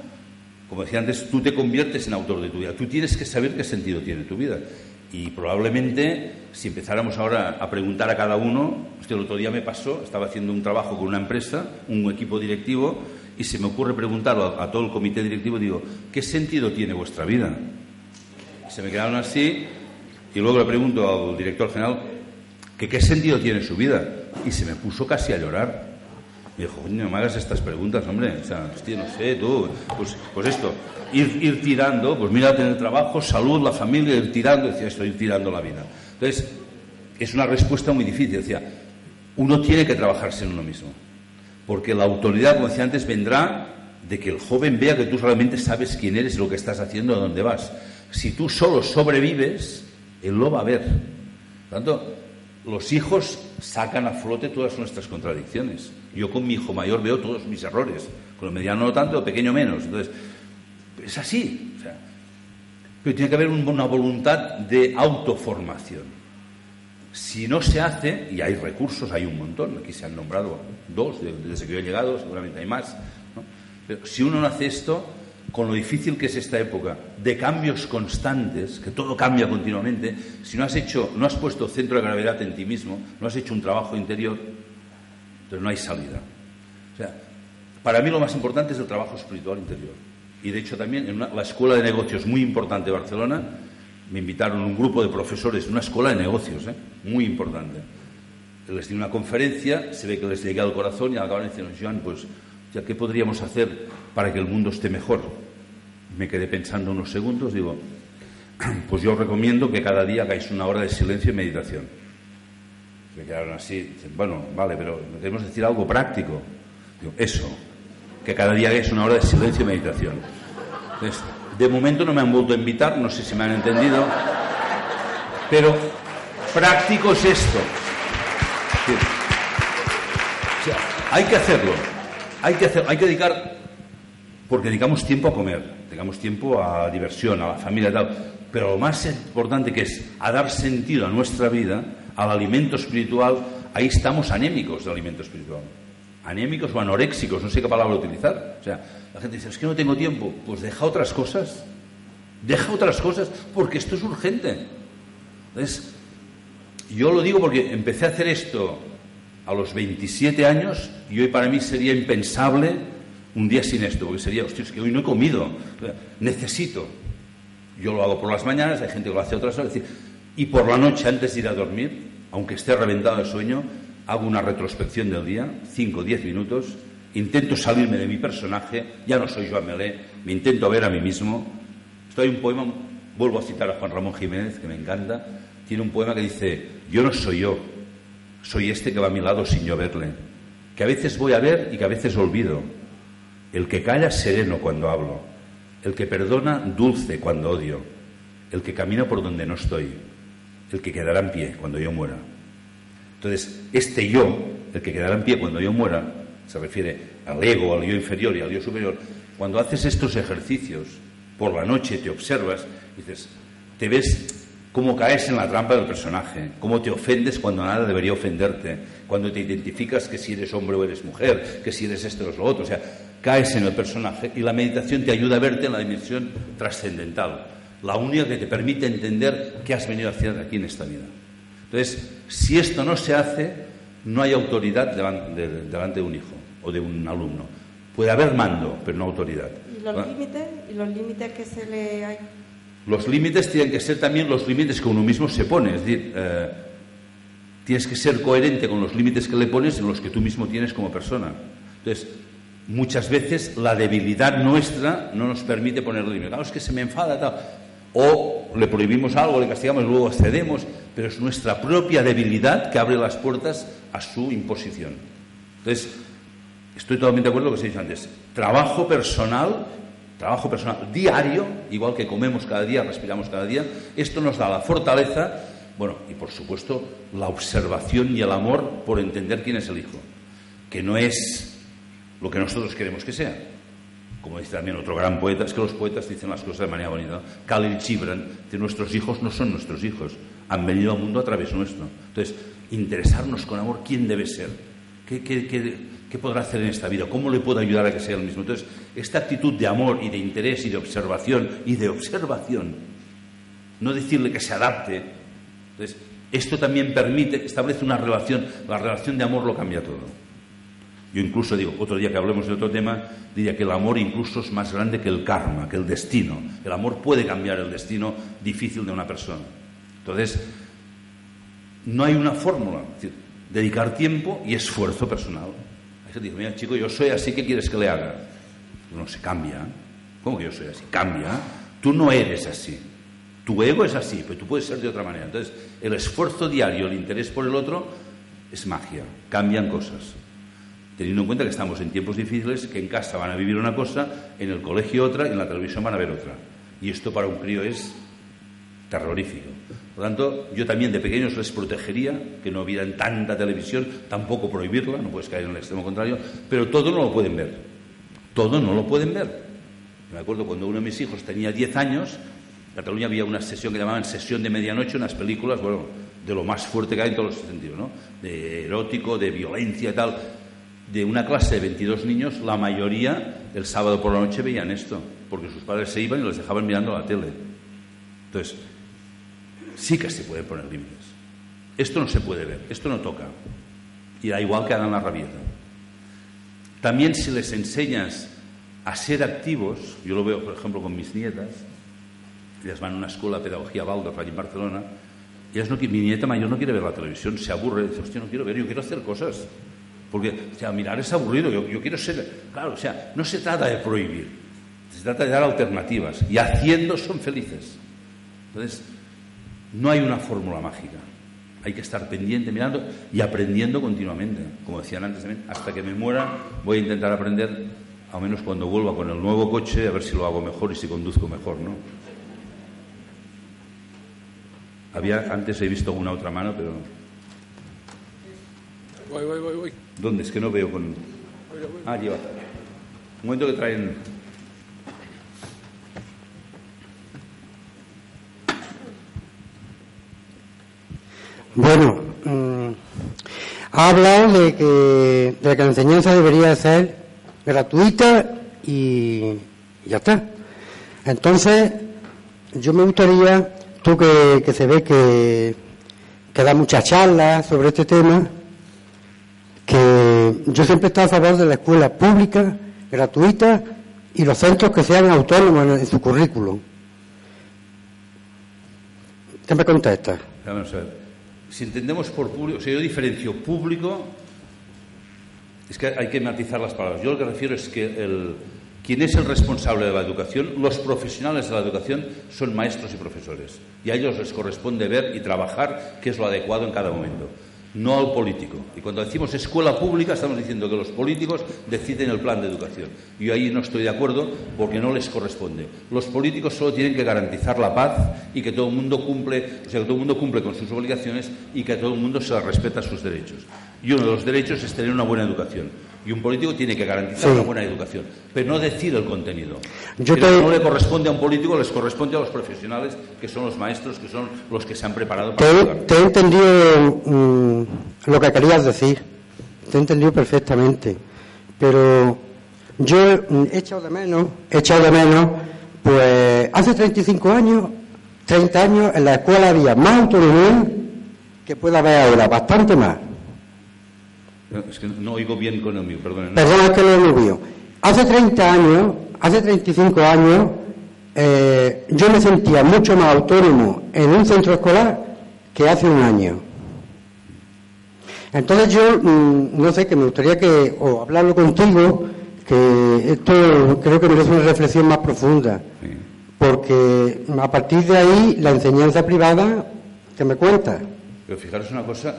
como decía antes, tú te conviertes en autor de tu vida. Tú tienes que saber qué sentido tiene tu vida. Y probablemente, si empezáramos ahora a preguntar a cada uno, el otro día me pasó, estaba haciendo un trabajo con una empresa, un equipo directivo, y se me ocurre preguntar a, todo el comité directivo, digo, ¿qué sentido tiene vuestra vida? se me quedaron así y luego le pregunto al director general que qué sentido tiene su vida. Y se me puso casi a llorar. Me dijo, no me hagas estas preguntas, hombre. O sea, hostia, no sé, tú. Pues, pues esto, ir, ir tirando, pues mira, tener trabajo, salud, la familia, ir tirando. Decía, esto, ir tirando la vida. Entonces, es una respuesta muy difícil. Decía, uno tiene que trabajarse en uno mismo. Porque la autoridad, como decía antes, vendrá de que el joven vea que tú realmente sabes quién eres, lo que estás haciendo, a dónde vas. Si tú solo sobrevives, él lo va a ver. Por tanto, los hijos sacan a flote todas nuestras contradicciones. Yo con mi hijo mayor veo todos mis errores, con el mediano no tanto, pequeño menos. Entonces, es así. pero tiene que haber una voluntad de autoformación. Si no se hace, y hay recursos, hay un montón, aquí se han nombrado dos desde que yo he llegado, seguramente hay más, pero si uno no hace esto, con lo difícil que es esta época, de cambios constantes, que todo cambia continuamente, si no has hecho, no has puesto centro de gravedad en ti mismo, no has hecho un trabajo interior, entonces no hay salida. O sea, para mí lo más importante es el trabajo espiritual interior. Y de hecho también en la escuela de negocios muy importante de Barcelona, me invitaron un grupo de profesores una escuela de negocios, ¿eh? muy importante. Les di una conferencia, se ve que les llegué al corazón y acabaron diciendo, Joan, pues, ya, ¿qué podríamos hacer para que el mundo esté mejor? Me quedé pensando unos segundos, digo, pues yo os recomiendo que cada día hagáis una hora de silencio y meditación. Se quedaron así, bueno, vale, pero queremos decir algo práctico. Digo, eso, que cada día hagáis una hora de silencio y meditación. de momento no me han vuelto a invitar, no sé si me han entendido, pero práctico es esto. hay que hacerlo, hay que, hacer, hay que dedicar, porque dedicamos tiempo a comer, dedicamos tiempo a diversión, a la familia tal, pero lo más importante que es a dar sentido a nuestra vida, al alimento espiritual, ahí estamos anémicos del alimento espiritual anémicos o anoréxicos, no sé qué palabra utilizar. O sea, la gente dice, es que no tengo tiempo. Pues deja otras cosas. Deja otras cosas porque esto es urgente. Entonces, yo lo digo porque empecé a hacer esto a los 27 años y hoy para mí sería impensable un día sin esto, porque sería, hostia, es que hoy no he comido, necesito. Yo lo hago por las mañanas, hay gente que lo hace otras horas, y por la noche antes de ir a dormir, aunque esté reventado de sueño, hago una retrospección del día, 5 o 10 minutos, intento salirme de mi personaje, ya no soy Joan Melé, me intento ver a mí mismo. Estoy un poema, vuelvo a citar a Juan Ramón Jiménez, que me encanta, tiene un poema que dice, yo no soy yo, soy este que va a mi lado sin yo verle, que a veces voy a ver y que a veces olvido, el que calla sereno cuando hablo, el que perdona dulce cuando odio, el que camina por donde no estoy, el que quedará en pie cuando yo muera. Entonces, este yo, el que quedará en pie cuando yo muera, se refiere al ego, al yo inferior y al yo superior. Cuando haces estos ejercicios por la noche, te observas, dices, te ves cómo caes en la trampa del personaje, cómo te ofendes cuando nada debería ofenderte, cuando te identificas que si eres hombre o eres mujer, que si eres esto o lo otro, o sea, caes en el personaje y la meditación te ayuda a verte en la dimensión trascendental, la única que te permite entender qué has venido a hacer aquí en esta vida. Entonces, si esto no se hace, no hay autoridad delante de, un hijo o de un alumno. Puede haber mando, pero no autoridad. ¿Y los límites? ¿Y los límites que se le hay? Los límites tienen que ser también los límites que uno mismo se pone. Es decir, eh, tienes que ser coherente con los límites que le pones en los que tú mismo tienes como persona. Entonces, muchas veces la debilidad nuestra no nos permite poner límites. Claro, es que se me enfada, tal o le prohibimos algo, le castigamos luego cedemos, pero es nuestra propia debilidad que abre las puertas a su imposición. Entonces, estoy totalmente de acuerdo con lo que se dicho antes. Trabajo personal, trabajo personal diario, igual que comemos cada día, respiramos cada día, esto nos da la fortaleza, bueno, y por supuesto la observación y el amor por entender quién es el hijo, que no es lo que nosotros queremos que sea como dice también otro gran poeta, es que los poetas dicen las cosas de manera bonita. Khalil Gibran, que nuestros hijos no son nuestros hijos, han venido al mundo a través nuestro. Entonces, interesarnos con amor, ¿quién debe ser? ¿Qué, qué, podrá hacer en esta vida? ¿Cómo le puedo ayudar a que sea el mismo? Entonces, esta actitud de amor y de interés y de observación y de observación, no decirle que se adapte. Entonces, esto también permite, establece una relación, la relación de amor lo cambia todo. Yo incluso digo, otro día que hablemos de otro tema, diría que el amor incluso es más grande que el karma, que el destino. El amor puede cambiar el destino difícil de una persona. Entonces, no hay una fórmula. Es decir, dedicar tiempo y esfuerzo personal. Hay gente que dice, mira chico, yo soy así, ¿qué quieres que le haga? No, se cambia. ¿Cómo que yo soy así? Cambia. Tú no eres así. Tu ego es así, pero tú puedes ser de otra manera. Entonces, el esfuerzo diario, el interés por el otro, es magia. Cambian cosas teniendo en cuenta que estamos en tiempos difíciles, que en casa van a vivir una cosa, en el colegio otra y en la televisión van a ver otra. Y esto para un crío es terrorífico. Por lo tanto, yo también de pequeños les protegería que no vieran tanta televisión, tampoco prohibirla, no puedes caer en el extremo contrario, pero todo no lo pueden ver. Todo no lo pueden ver. Me acuerdo cuando uno de mis hijos tenía 10 años, en Cataluña había una sesión que llamaban sesión de medianoche, unas películas, bueno, de lo más fuerte que hay en todos los sentidos, ¿no? De erótico, de violencia y tal de una clase de 22 niños, la mayoría el sábado por la noche veían esto. porque sus padres se iban y los dejaban mirando la tele. Entonces, sí que se pueden poner límites. Esto no se puede ver, esto no toca. Y da igual que hagan la rabieta. También si les enseñas a ser activos, yo lo veo, por ejemplo, con mis nietas, ellas van a una escuela de pedagogía Waldorf allí en Barcelona, ellas no, mi nieta mayor no quiere ver la televisión, se aburre, dice, hostia, no quiero ver, yo quiero hacer cosas. Porque, o sea, mirar es aburrido, yo, yo quiero ser... Claro, o sea, no se trata de prohibir, se trata de dar alternativas, y haciendo son felices. Entonces, no hay una fórmula mágica. Hay que estar pendiente, mirando y aprendiendo continuamente. Como decían antes también, hasta que me muera voy a intentar aprender, al menos cuando vuelva con el nuevo coche, a ver si lo hago mejor y si conduzco mejor, ¿no? Había, antes he visto una otra mano, pero... Voy, voy, voy, voy. ¿Dónde? Es que no veo con... Ah, lleva. Un momento que traen... Bueno, mm, ha hablado de que, de que la enseñanza debería ser gratuita y ya está. Entonces, yo me gustaría, tú que, que se ve que, da muchas charlas sobre este tema, que yo siempre he estado a favor de la escuela pública, gratuita y los centros que sean autónomos en, su currículum. ¿Qué me contesta? Vamos a ver. Si entendemos por público, sea, yo diferencio público, es que hay que matizar las palabras. Yo lo que refiero es que el, quien es el responsable de la educación, los profesionales de la educación son maestros y profesores. Y a ellos les corresponde ver y trabajar qué es lo adecuado en cada momento no al político. Y cuando decimos escuela pública estamos diciendo que los políticos deciden el plan de educación. Y ahí no estoy de acuerdo porque no les corresponde. Los políticos solo tienen que garantizar la paz y que todo el mundo cumple, o sea, que todo el mundo cumple con sus obligaciones y que todo el mundo se respeta sus derechos. Y uno de los derechos es tener una buena educación. Y un político tiene que garantizar Sí. una buena educación, pero no decir el contenido. Yo te- no le corresponde a un político, les corresponde a los profesionales, que son los maestros, que son los que se han preparado Te, para educar. te he entendido mm, lo que querías decir, te he entendido perfectamente, pero yo mm, he echado de menos, he echado de menos, pues hace 35 años, 30 años, en la escuela había más autonomía que puede haber ahora, bastante más. Es que no oigo bien con el mío, perdón. Perdona es que lo. Hace 30 años, hace 35 años, eh, yo me sentía mucho más autónomo en un centro escolar que hace un año. Entonces yo, mm, no sé, que me gustaría que, o hablarlo contigo, que esto creo que merece una reflexión más profunda, Sí. porque a partir de ahí la enseñanza privada, ¿qué me cuenta? Pero fijaros una cosa,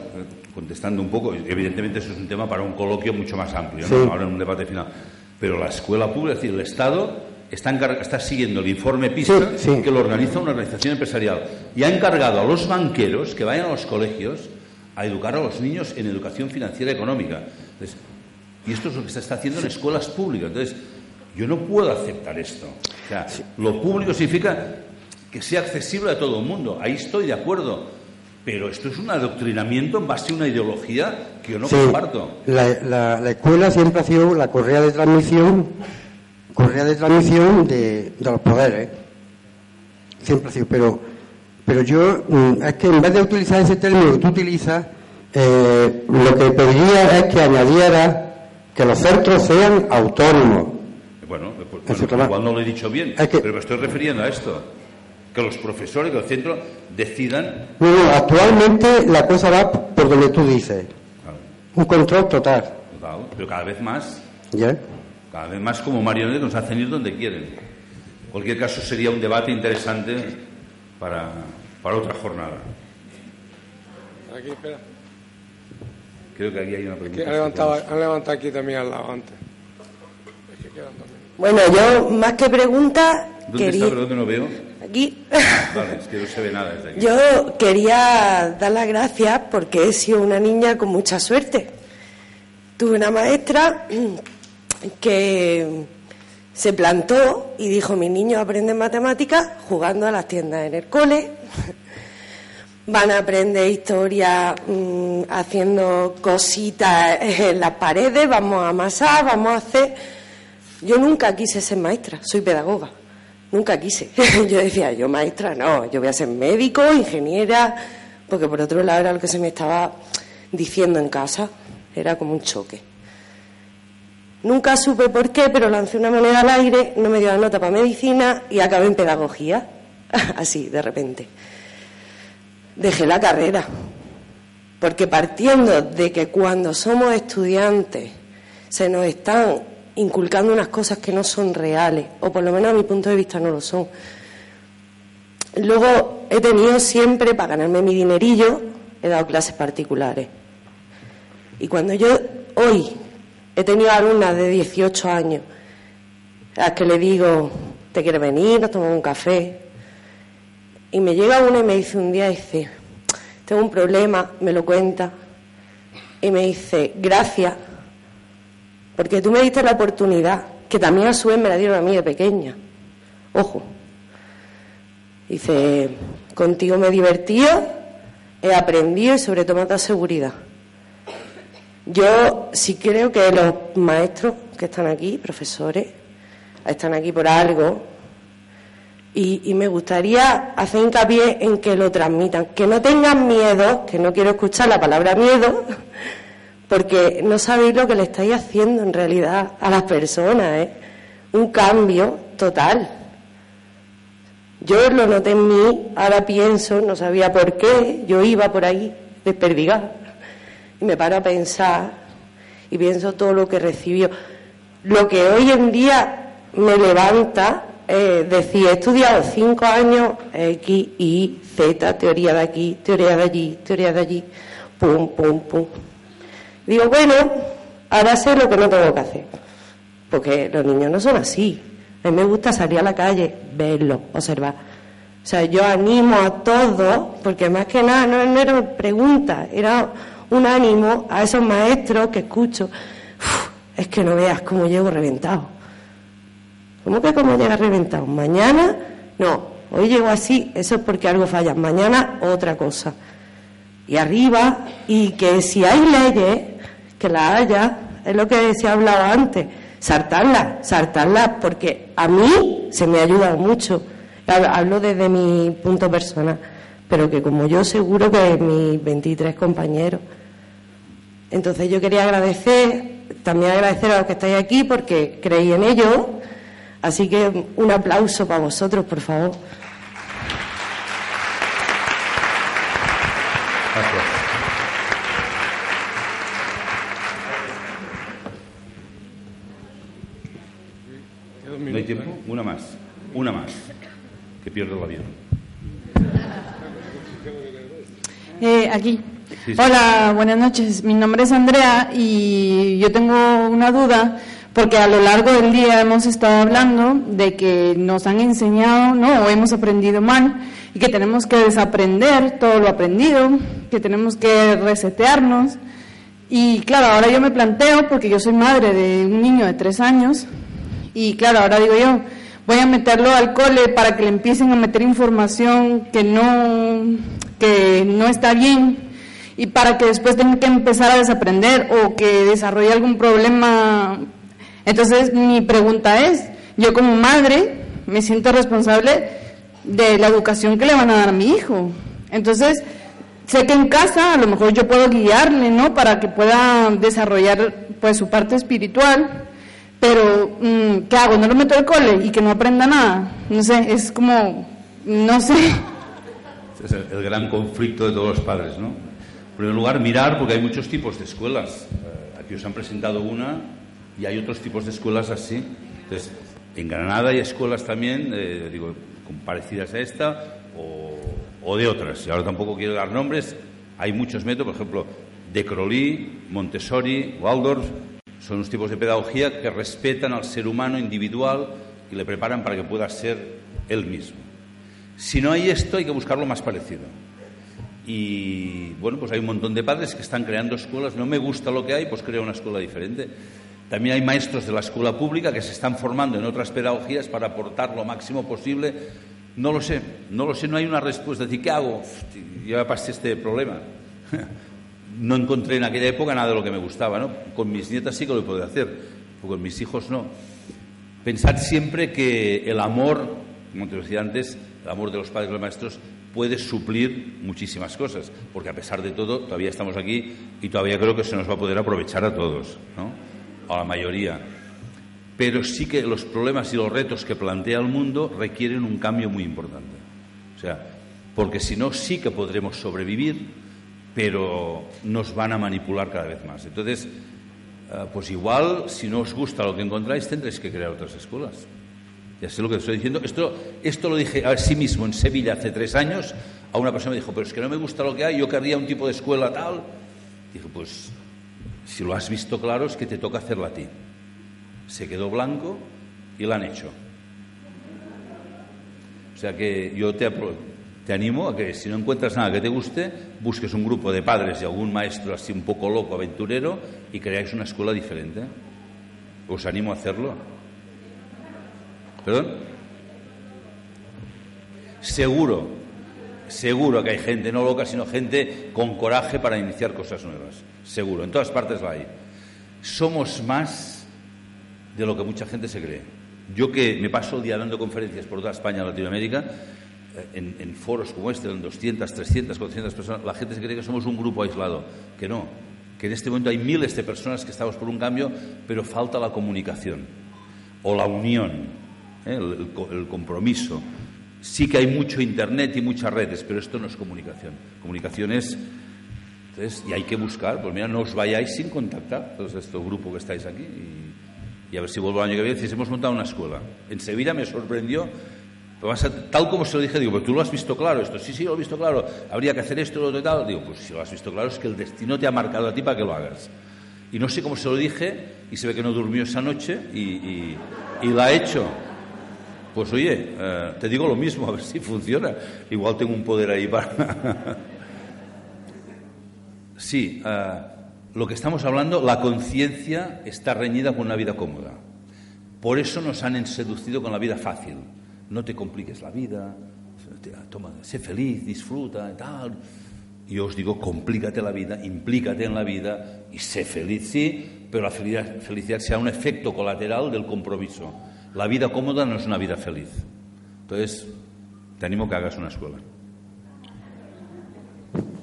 contestando un poco, evidentemente eso es un tema para un coloquio mucho más amplio, Sí. ¿no? ahora en un debate final. Pero la escuela pública, es decir, el Estado está, está siguiendo el informe PISA Sí, sí. que lo organiza una organización empresarial y ha encargado a los banqueros que vayan a los colegios a educar a los niños en educación financiera y económica. Entonces, y esto es lo que se está haciendo en escuelas públicas. Entonces, yo no puedo aceptar esto. O sea, lo público significa que sea accesible a todo el mundo. Ahí estoy de acuerdo. Pero esto es un adoctrinamiento en base a una ideología que yo no Sí, comparto. La, la- la escuela siempre ha sido la correa de transmisión, correa de transmisión de, de los poderes. Siempre ha sido, pero, pero yo, mm, es que en vez de utilizar ese término que tú utilizas, eh, lo que pediría es que añadiera que los centros sean autónomos. Bueno, pues, bueno, igual no lo he dicho bien, Es que- pero me estoy refiriendo a esto. Que los profesores del centro decidan. No, no, actualmente la cosa va por donde tú dices, Claro, un control total. pero cada vez más ¿Ya? Cada vez más como marionetas nos hacen ir donde quieren. En cualquier caso sería un debate interesante para, para otra jornada. Aquí, espera. Creo que aquí hay una Que pregunta. han, levantado, han levantado aquí también al lado antes. Es que quedan también. Bueno, yo más que pregunta ¿Dónde quería está? ¿Pero dónde no veo? Aquí. Vale, es que no se ve nada desde aquí. Yo quería dar las gracias porque he sido una niña con mucha suerte. Tuve una maestra que se plantó y dijo, mis niños aprenden matemáticas jugando a las tiendas en el cole, van a aprender historia mm, haciendo cositas en las paredes, vamos a amasar, vamos a hacer... Yo nunca quise ser maestra, soy pedagoga. Nunca quise. yo decía, yo maestra, no, yo voy a ser médico, ingeniera, porque por otro lado era lo que se me estaba diciendo en casa, era como un choque. Nunca supe por qué, pero lancé una moneda al aire, no me dio la nota para medicina y acabé en pedagogía, así, de repente. Dejé la carrera, porque partiendo de que cuando somos estudiantes se nos están inculcando unas cosas que no son reales, o por lo menos a mi punto de vista no lo son. Luego he tenido siempre, para ganarme mi dinerillo, he dado clases particulares. Y cuando yo hoy he tenido alumnas de 18 años, a las que le digo, ¿te quieres venir? Nos tomamos un café. Y me llega una y me dice un día, dice, tengo un problema, me lo cuenta. Y me dice, gracias porque tú me diste la oportunidad, que también a su vez me la dieron a mí de pequeña. Ojo. Dice, contigo me he he aprendido y sobre todo me da seguridad. Yo sí creo que los maestros que están aquí, profesores, están aquí por algo, y, me gustaría hacer hincapié en que lo transmitan, que no tengan miedo, que no quiero escuchar la palabra miedo, porque no sabéis lo que le estáis haciendo en realidad a las personas, ¿eh? Un cambio total. Yo lo noté en mí, ahora pienso, no sabía por qué, yo iba por ahí desperdigada. Y me paro a pensar y pienso todo lo que recibió. Lo que hoy en día me levanta es decir, he estudiado cinco años X, Y, Z, teoría de aquí, teoría de allí, teoría de allí, pum, pum, pum. Digo, bueno, ahora sé lo que no tengo que hacer. Porque los niños no son así. A mí me gusta salir a la calle, verlo, observar. O sea, yo animo a todos, porque más que nada no, era pregunta, era un ánimo a esos maestros que escucho. es que no veas cómo llego reventado. ¿Cómo que cómo llega reventado? Mañana, no, hoy llego así, eso es porque algo falla. Mañana, otra cosa y arriba, y que si hay leyes, que la haya, es lo que se ha hablado antes, saltarlas, saltarlas, porque a mí se me ha ayudado mucho. Hablo desde mi punto personal, pero que como yo seguro que mis 23 compañeros. Entonces yo quería agradecer, también agradecer a los que estáis aquí porque creí en ello. Así que un aplauso para vosotros, por favor. ¿No hay tiempo? Una más. Una más. Que pierdo el avión. Eh, aquí. Hola, buenas noches. Mi nombre es Andrea y yo tengo una duda porque a lo largo del día hemos estado hablando de que nos han enseñado, ¿no? O hemos aprendido mal y que tenemos que desaprender todo lo aprendido, que tenemos que resetearnos. Y claro, ahora yo me planteo, porque yo soy madre de un niño de tres años, y claro, ahora digo yo, voy a meterlo al cole para que le empiecen a meter información que no, que no está bien y para que después tenga que empezar a desaprender o que desarrolle algún problema. Entonces mi pregunta es, yo como madre me siento responsable de la educación que le van a dar a mi hijo. Entonces, sé que en casa a lo mejor yo puedo guiarle, ¿no? Para que pueda desarrollar pues su parte espiritual pero mm, ¿qué hago? ¿No lo meto al cole y que no aprenda nada? No sé, es como, no sé. Es el, gran conflicto de todos los padres, ¿no? En primer lugar, mirar, porque hay muchos tipos de escuelas. Eh, aquí os han presentado una y hay otros tipos de escuelas así. Entonces, en Granada hay escuelas también, eh, digo, parecidas a esta o, o, de otras. Y ahora tampoco quiero dar nombres. Hay muchos métodos, por ejemplo, de Crowley, Montessori, Waldorf, son unos tipos de pedagogía que respetan al ser humano individual y le preparan para que pueda ser él mismo. Si no hay esto, hay que buscar lo más parecido. Y bueno, pues hay un montón de padres que están creando escuelas. No me gusta lo que hay, pues creo una escuela diferente. También hay maestros de la escuela pública que se están formando en otras pedagogías para aportar lo máximo posible. No lo sé, no lo sé, no hay una respuesta. Decir, ¿qué hago? Ya pasé este problema. no encontré en aquella época nada de lo que me gustaba, ¿no? Con mis nietas sí que lo puedo hacer, pero con mis hijos no. Pensar siempre que el amor como te decía antes, el amor de los padres y los maestros puede suplir muchísimas cosas, porque a pesar de todo todavía estamos aquí y todavía creo que se nos va a poder aprovechar a todos, ¿no? A la mayoría. Pero sí que los problemas y los retos que plantea el mundo requieren un cambio muy importante. O sea, porque si no sí que podremos sobrevivir, pero nos van a manipular cada vez más. Entonces, eh, pues igual, si no os gusta lo que encontráis, tendréis que crear otras escuelas. Ya sé lo que estoy diciendo. Esto, esto lo dije a sí mismo en Sevilla hace tres años. A una persona me dijo, pero es que no me gusta lo que hay, yo querría un tipo de escuela tal. Dije, pues si lo has visto claro es que te toca hacerla a ti. Se quedó blanco y la han hecho. O sea que yo te, te animo a que si no encuentras nada que te guste, busques un grupo de padres y algún maestro así un poco loco, aventurero, y creáis una escuela diferente. Os animo a hacerlo. ¿Perdón? Seguro, seguro que hay gente no loca, sino gente con coraje para iniciar cosas nuevas. Seguro, en todas partes la hay. Somos más de lo que mucha gente se cree. Yo que me paso el día dando conferencias por toda España Latinoamérica, eh, en, en, foros como este, en 200, 300, 400 personas, la gente se cree que somos un grupo aislado. Que no, que en este momento hay miles de personas que estamos por un cambio, pero falta la comunicación o la unión ¿eh? el, compromiso. Sí que hay mucho Internet y muchas redes, pero esto no es comunicación. Comunicación es... Entonces, y hay que buscar, pues mira, no os vayáis sin contactar, todos este grupo que estáis aquí, y, a ver si vuelvo el año que viene, si hemos montado una escuela. En Sevilla me sorprendió, tal como se lo dije, digo, pues tú lo has visto claro esto, sí, sí, lo he visto claro, habría que hacer esto, lo otro y tal. Digo, pues si lo has visto claro es que el destino te ha marcado a ti para que lo hagas. Y no sé cómo se lo dije, y se ve que no durmió esa noche, y, y, y la ha hecho. Pues oye, eh, te digo lo mismo, a ver si funciona. Igual tengo un poder ahí para... sí, eh, lo que estamos hablando, la conciencia está reñida con una vida cómoda. Por eso nos han seducido con la vida fácil. No te compliques la vida, toma, sé feliz, disfruta y tal. Y os digo, complícate la vida, implícate en la vida y sé feliz, sí, pero la felicidad sea un efecto colateral del compromiso. La vida cómoda no es una vida feliz. Entonces, te animo a que hagas una escuela.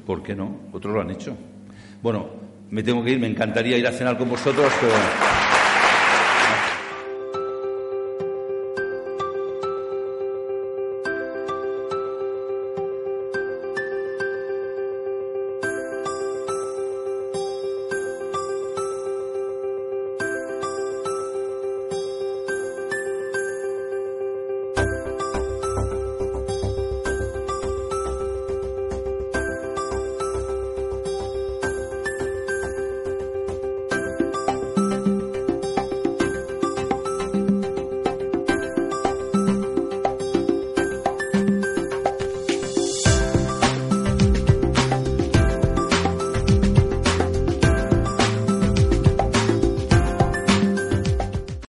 ¿Por qué no? Otros lo han hecho. Bueno, me tengo que ir, me encantaría ir a cenar con vosotros, pero...